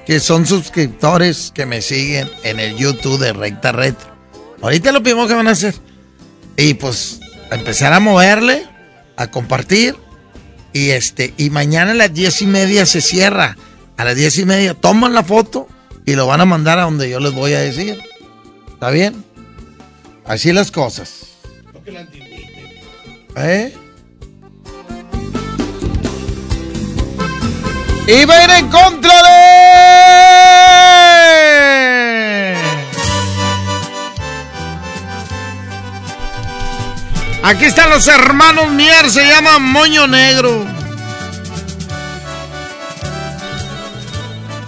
que son suscriptores que me siguen en el YouTube de Recta Retro. Ahorita lo primero que van a hacer. Y pues empezar a moverle, a compartir. Y este, y mañana a las diez y media se cierra. A las diez y media toman la foto y lo van a mandar a donde yo les voy a decir. ¿Está bien? Así las cosas. ¿Eh? Y va a ir en contra de. Aquí están los hermanos Mier, se llama Moño Negro.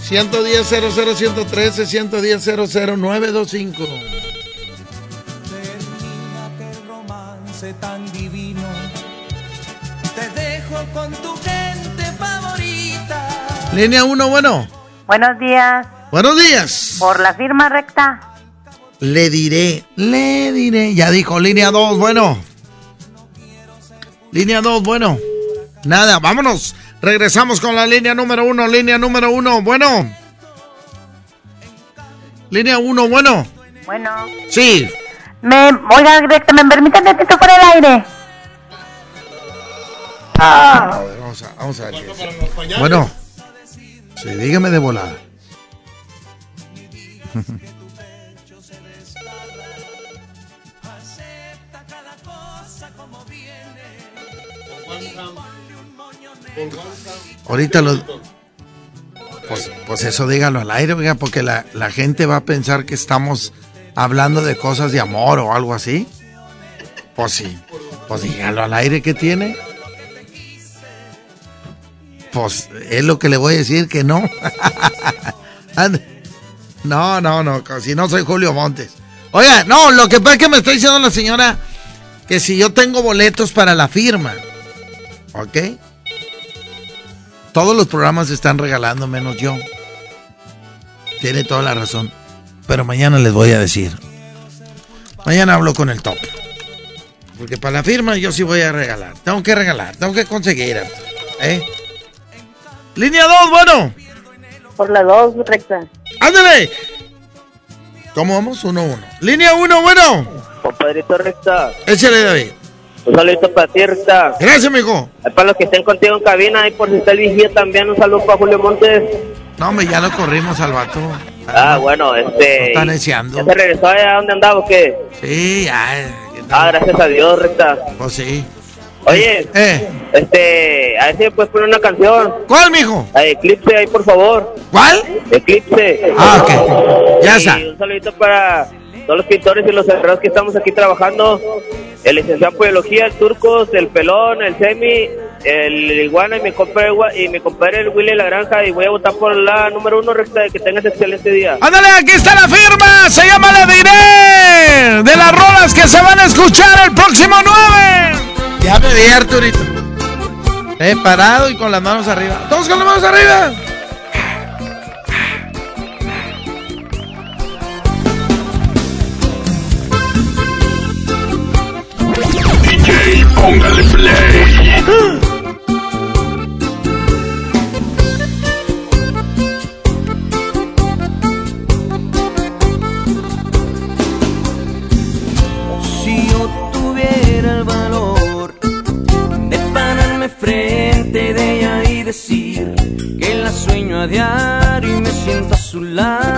110 00 113 110 00 925. romance tan divino. Te dejo con tu. Línea 1, bueno. Buenos días. Buenos días. Por la firma recta. Le diré, le diré. Ya dijo, línea 2, bueno. Línea 2, bueno. Nada, vámonos. Regresamos con la línea número 1, línea número 1, bueno. Línea 1, bueno. Bueno. Sí. Me, oiga, recta, ¿me permiten tantito por el aire? A ver, vamos a, vamos a ver. qué es. Bueno. Dígame de volada. Ahorita lo. Pues, pues eso dígalo al aire, porque la, la gente va a pensar que estamos hablando de cosas de amor o algo así. Pues sí. Pues dígalo al aire que tiene. Pues es lo que le voy a decir que no. No, no, no, si no soy Julio Montes. Oiga, no, lo que pasa es que me está diciendo la señora que si yo tengo boletos para la firma, ¿ok? Todos los programas se están regalando menos yo. Tiene toda la razón. Pero mañana les voy a decir. Mañana hablo con el top. Porque para la firma yo sí voy a regalar. Tengo que regalar, tengo que conseguir. ¿Eh? Línea 2, bueno. Por la 2 recta. ¡Ándale! ¿Cómo vamos? 1-1. Línea 1, bueno. Compadrito recta. Échale, David. Un saludito para ti, recta. Gracias, mijo. Para los que estén contigo en cabina, y por si está el vigía también, un saludo para Julio Montes. No, hombre, ya lo corrimos al vato. Ah, bueno, este. Está neciando. ¿Ya se regresó allá donde andaba o qué? Sí, ya. Ah, gracias a Dios, recta. Pues sí. Oye, Eh. este, a ver si puedes poner una canción. ¿Cuál, mijo? Eclipse ahí, por favor. ¿Cuál? Eclipse. Ah, ok. Ya está. un saludito para todos los pintores y los cerrados que estamos aquí trabajando. El licenciado en el Turcos, el Pelón, el Semi, el Iguana y mi compadre, y mi compadre el Willy La Granja. Y voy a votar por la número uno recta de que tengas excelente día. Ándale, aquí está la firma. Se llama La Diré. De las rolas que se van a escuchar el próximo 9. Ya me vi, Arturito. Parado y con las manos arriba. Todos con las manos arriba. DJ, póngale play. Y me siento a su lado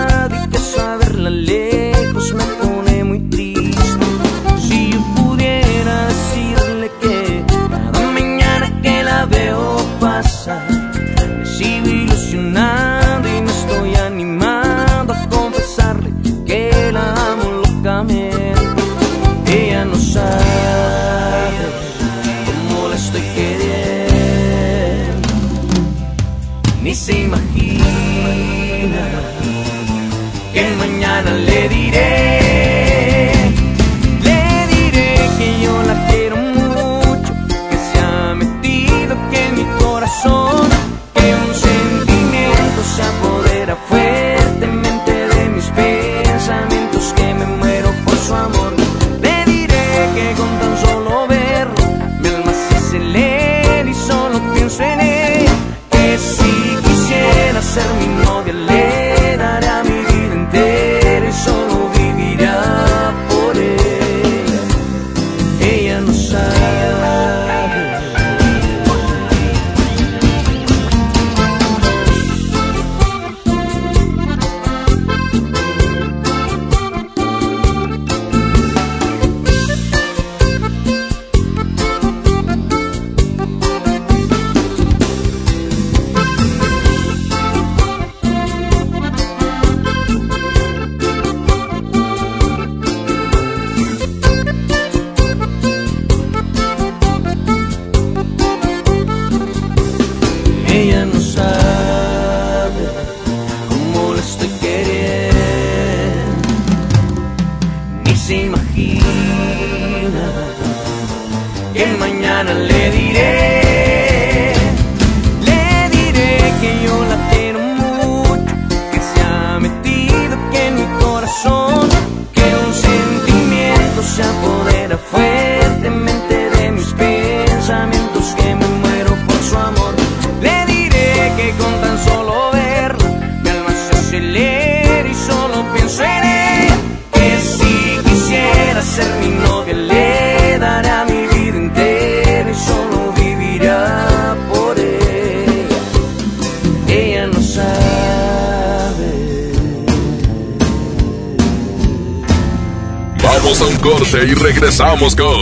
con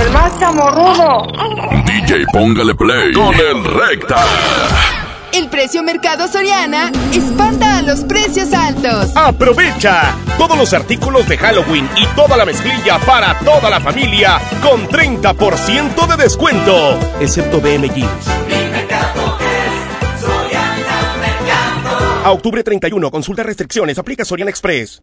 El más chamorrudo. DJ Póngale Play con el Recta. El precio Mercado Soriana espanta a los precios altos. Aprovecha todos los artículos de Halloween y toda la mezclilla para toda la familia con 30% de descuento, excepto BM Jeans. A octubre 31, consulta restricciones, aplica Soriana Express.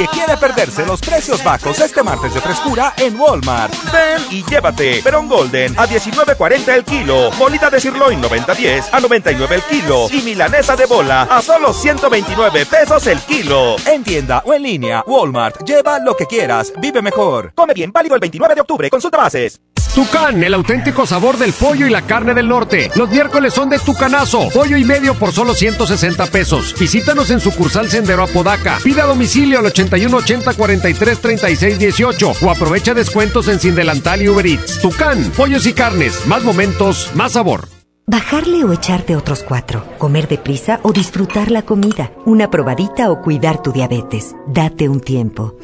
Nadie quiere perderse los precios bajos este martes de frescura en Walmart. Ven y llévate Perón Golden a 19.40 el kilo, bolita de sirloin 90.10 a 99 el kilo y milanesa de bola a solo 129 pesos el kilo. En tienda o en línea, Walmart, lleva lo que quieras, vive mejor. Come bien, válido el 29 de octubre, consulta bases. Tucán, el auténtico sabor del pollo y la carne del norte. Los miércoles son de Tucanazo, pollo y medio por solo 160 pesos. Visítanos en sucursal Sendero Apodaca. Pida a domicilio al 81 80 43 36 18 o aprovecha descuentos en Sin Delantal y Uber Eats. Tucán, pollos y carnes, más momentos, más sabor. Bajarle o echarte otros cuatro. Comer deprisa o disfrutar la comida. Una probadita o cuidar tu diabetes. Date un tiempo.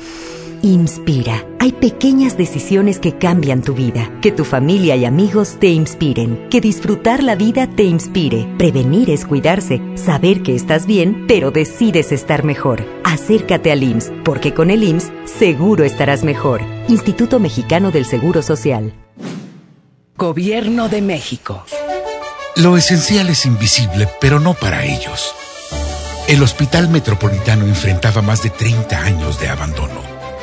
Inspira. Hay pequeñas decisiones que cambian tu vida. Que tu familia y amigos te inspiren. Que disfrutar la vida te inspire. Prevenir es cuidarse. Saber que estás bien, pero decides estar mejor. Acércate al IMSS, porque con el IMSS seguro estarás mejor. Instituto Mexicano del Seguro Social. Gobierno de México. Lo esencial es invisible, pero no para ellos. El Hospital Metropolitano enfrentaba más de 30 años de abandono.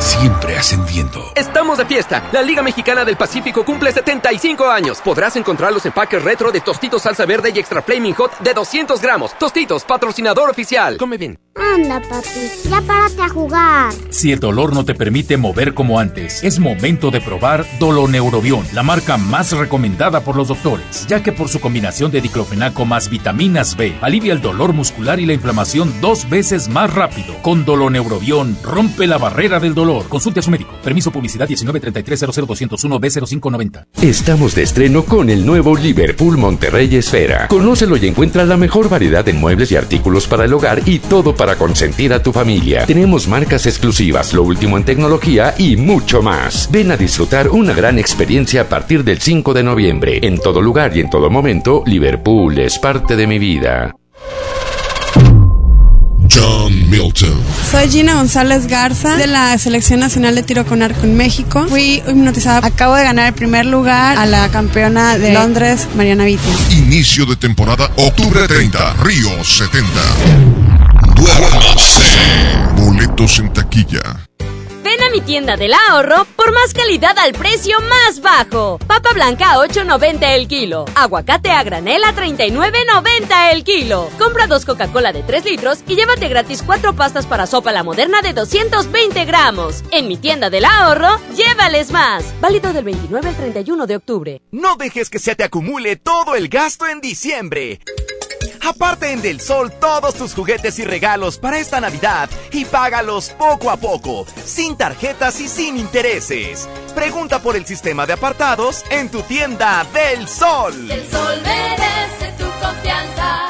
Siempre ascendiendo. Estamos de fiesta. La Liga Mexicana del Pacífico cumple 75 años. Podrás encontrar los empaques retro de Tostitos Salsa Verde y Extra Flaming Hot de 200 gramos. Tostitos, patrocinador oficial. Come bien. Anda, papi, ya párate a jugar. Si el dolor no te permite mover como antes, es momento de probar Doloneurobion, la marca más recomendada por los doctores, ya que por su combinación de diclofenaco más vitaminas B, alivia el dolor muscular y la inflamación dos veces más rápido. Con Doloneurobion, rompe la barrera del dolor. Consulte a su médico. Permiso publicidad 1933-00201-B0590. Estamos de estreno con el nuevo Liverpool Monterrey Esfera. Conócelo y encuentra la mejor variedad en muebles y artículos para el hogar y todo para consentir a tu familia. Tenemos marcas exclusivas, lo último en tecnología y mucho más. Ven a disfrutar una gran experiencia a partir del 5 de noviembre. En todo lugar y en todo momento, Liverpool es parte de mi vida. John Milton. Soy Gina González Garza de la Selección Nacional de Tiro con Arco en México. Fui hipnotizada. Acabo de ganar el primer lugar a la campeona de Londres, Mariana Vitti. Inicio de temporada, octubre 30, Río 70. Duérmase. Boletos en taquilla. Mi tienda del ahorro por más calidad al precio más bajo. Papa blanca a 8.90 el kilo. Aguacate a granel a 39.90 el kilo. Compra dos Coca-Cola de 3 litros y llévate gratis cuatro pastas para sopa la moderna de 220 gramos. En mi tienda del ahorro, llévales más. Válido del 29 al 31 de octubre. No dejes que se te acumule todo el gasto en diciembre. Aparte en Del Sol todos tus juguetes y regalos para esta Navidad y págalos poco a poco, sin tarjetas y sin intereses. Pregunta por el sistema de apartados en tu tienda Del Sol. El sol merece tu confianza.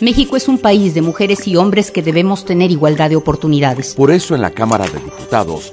México es un país de mujeres y hombres que debemos tener igualdad de oportunidades. Por eso en la Cámara de Diputados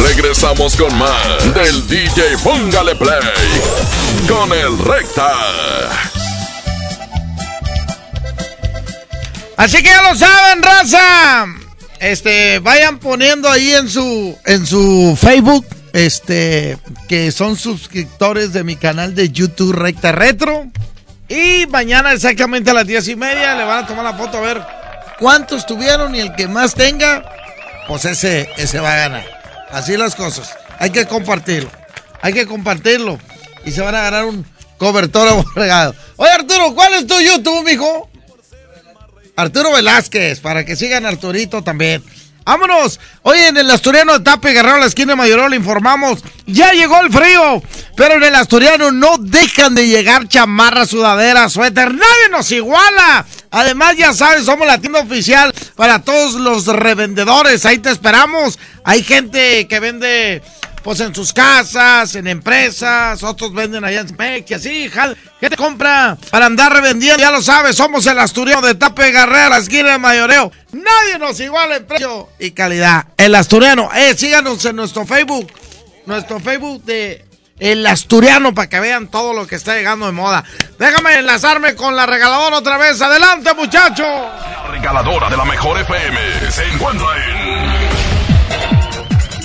Regresamos con más del DJ Póngale Play con el Recta. Así que ya lo saben, raza. Este, vayan poniendo ahí en su en su Facebook, este, que son suscriptores de mi canal de YouTube Recta Retro. Y mañana exactamente a las diez y media le van a tomar la foto a ver cuántos tuvieron y el que más tenga, pues ese, ese va a ganar. Así las cosas. Hay que compartirlo. Hay que compartirlo. Y se van a ganar un cobertor aborregado. Oye, Arturo, ¿cuál es tu YouTube, mijo? Arturo Velázquez, para que sigan Arturito también. ¡Vámonos! Oye, en el Asturiano de Tape Guerrero, la esquina de le informamos. Ya llegó el frío, pero en el Asturiano no dejan de llegar chamarras, sudaderas, suéter. Nadie nos iguala. Además, ya sabes, somos la tienda oficial para todos los revendedores. Ahí te esperamos. Hay gente que vende pues en sus casas, en empresas, otros venden allá en y así, ¿qué te compra para andar revendiendo? Ya lo sabes, somos el asturiano de Tape Guerrero, la esquina de Mayoreo. Nadie nos iguala en precio y calidad. El asturiano, eh, síganos en nuestro Facebook, nuestro Facebook de El Asturiano para que vean todo lo que está llegando de moda. Déjame enlazarme con la regaladora otra vez. Adelante, muchachos. La regaladora de la mejor FM se encuentra en...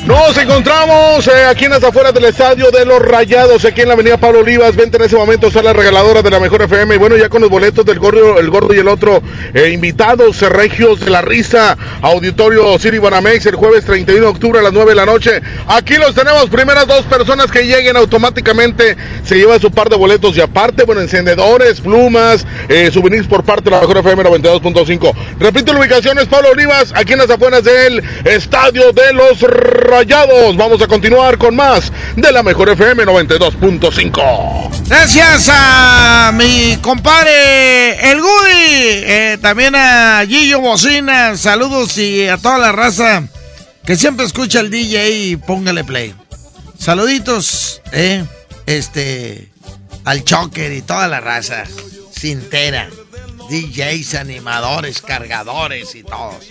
Nos encontramos eh, aquí en las afueras del estadio de los Rayados, aquí en la avenida Pablo Olivas. Vente en ese momento, está la regaladora de la mejor FM. Y bueno, ya con los boletos del gordo, el gordo y el otro, eh, invitados, regios de la risa, auditorio City Banamex, el jueves 31 de octubre a las 9 de la noche. Aquí los tenemos, primeras dos personas que lleguen automáticamente, se lleva su par de boletos y aparte, bueno, encendedores, plumas, eh, souvenirs por parte de la mejor FM 92.5. Repito, la ubicación es Pablo Olivas, aquí en las afueras del estadio de los Rayados. Vamos a continuar con más de la mejor FM 92.5. Gracias a mi compadre El Gudi, eh, también a Gillo Bocina, saludos y a toda la raza que siempre escucha el DJ y póngale play. Saluditos, eh, este, al Choker y toda la raza, Sintera, DJs, animadores, cargadores y todos.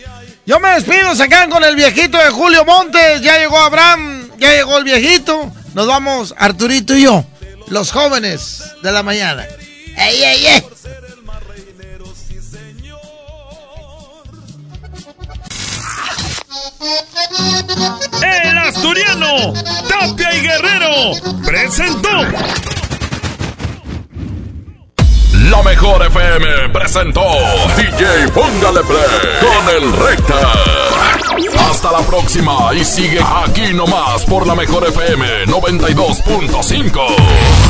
Yo me despido, se quedan con el viejito de Julio Montes. Ya llegó Abraham, ya llegó el viejito. Nos vamos, Arturito y yo, los jóvenes de la mañana. ¡Ey, ey, ey! El asturiano Tapia y Guerrero presentó La mejor FM presentó DJ Póngale Play con el Recta. Hasta la próxima y sigue aquí nomás por la mejor FM 92.5.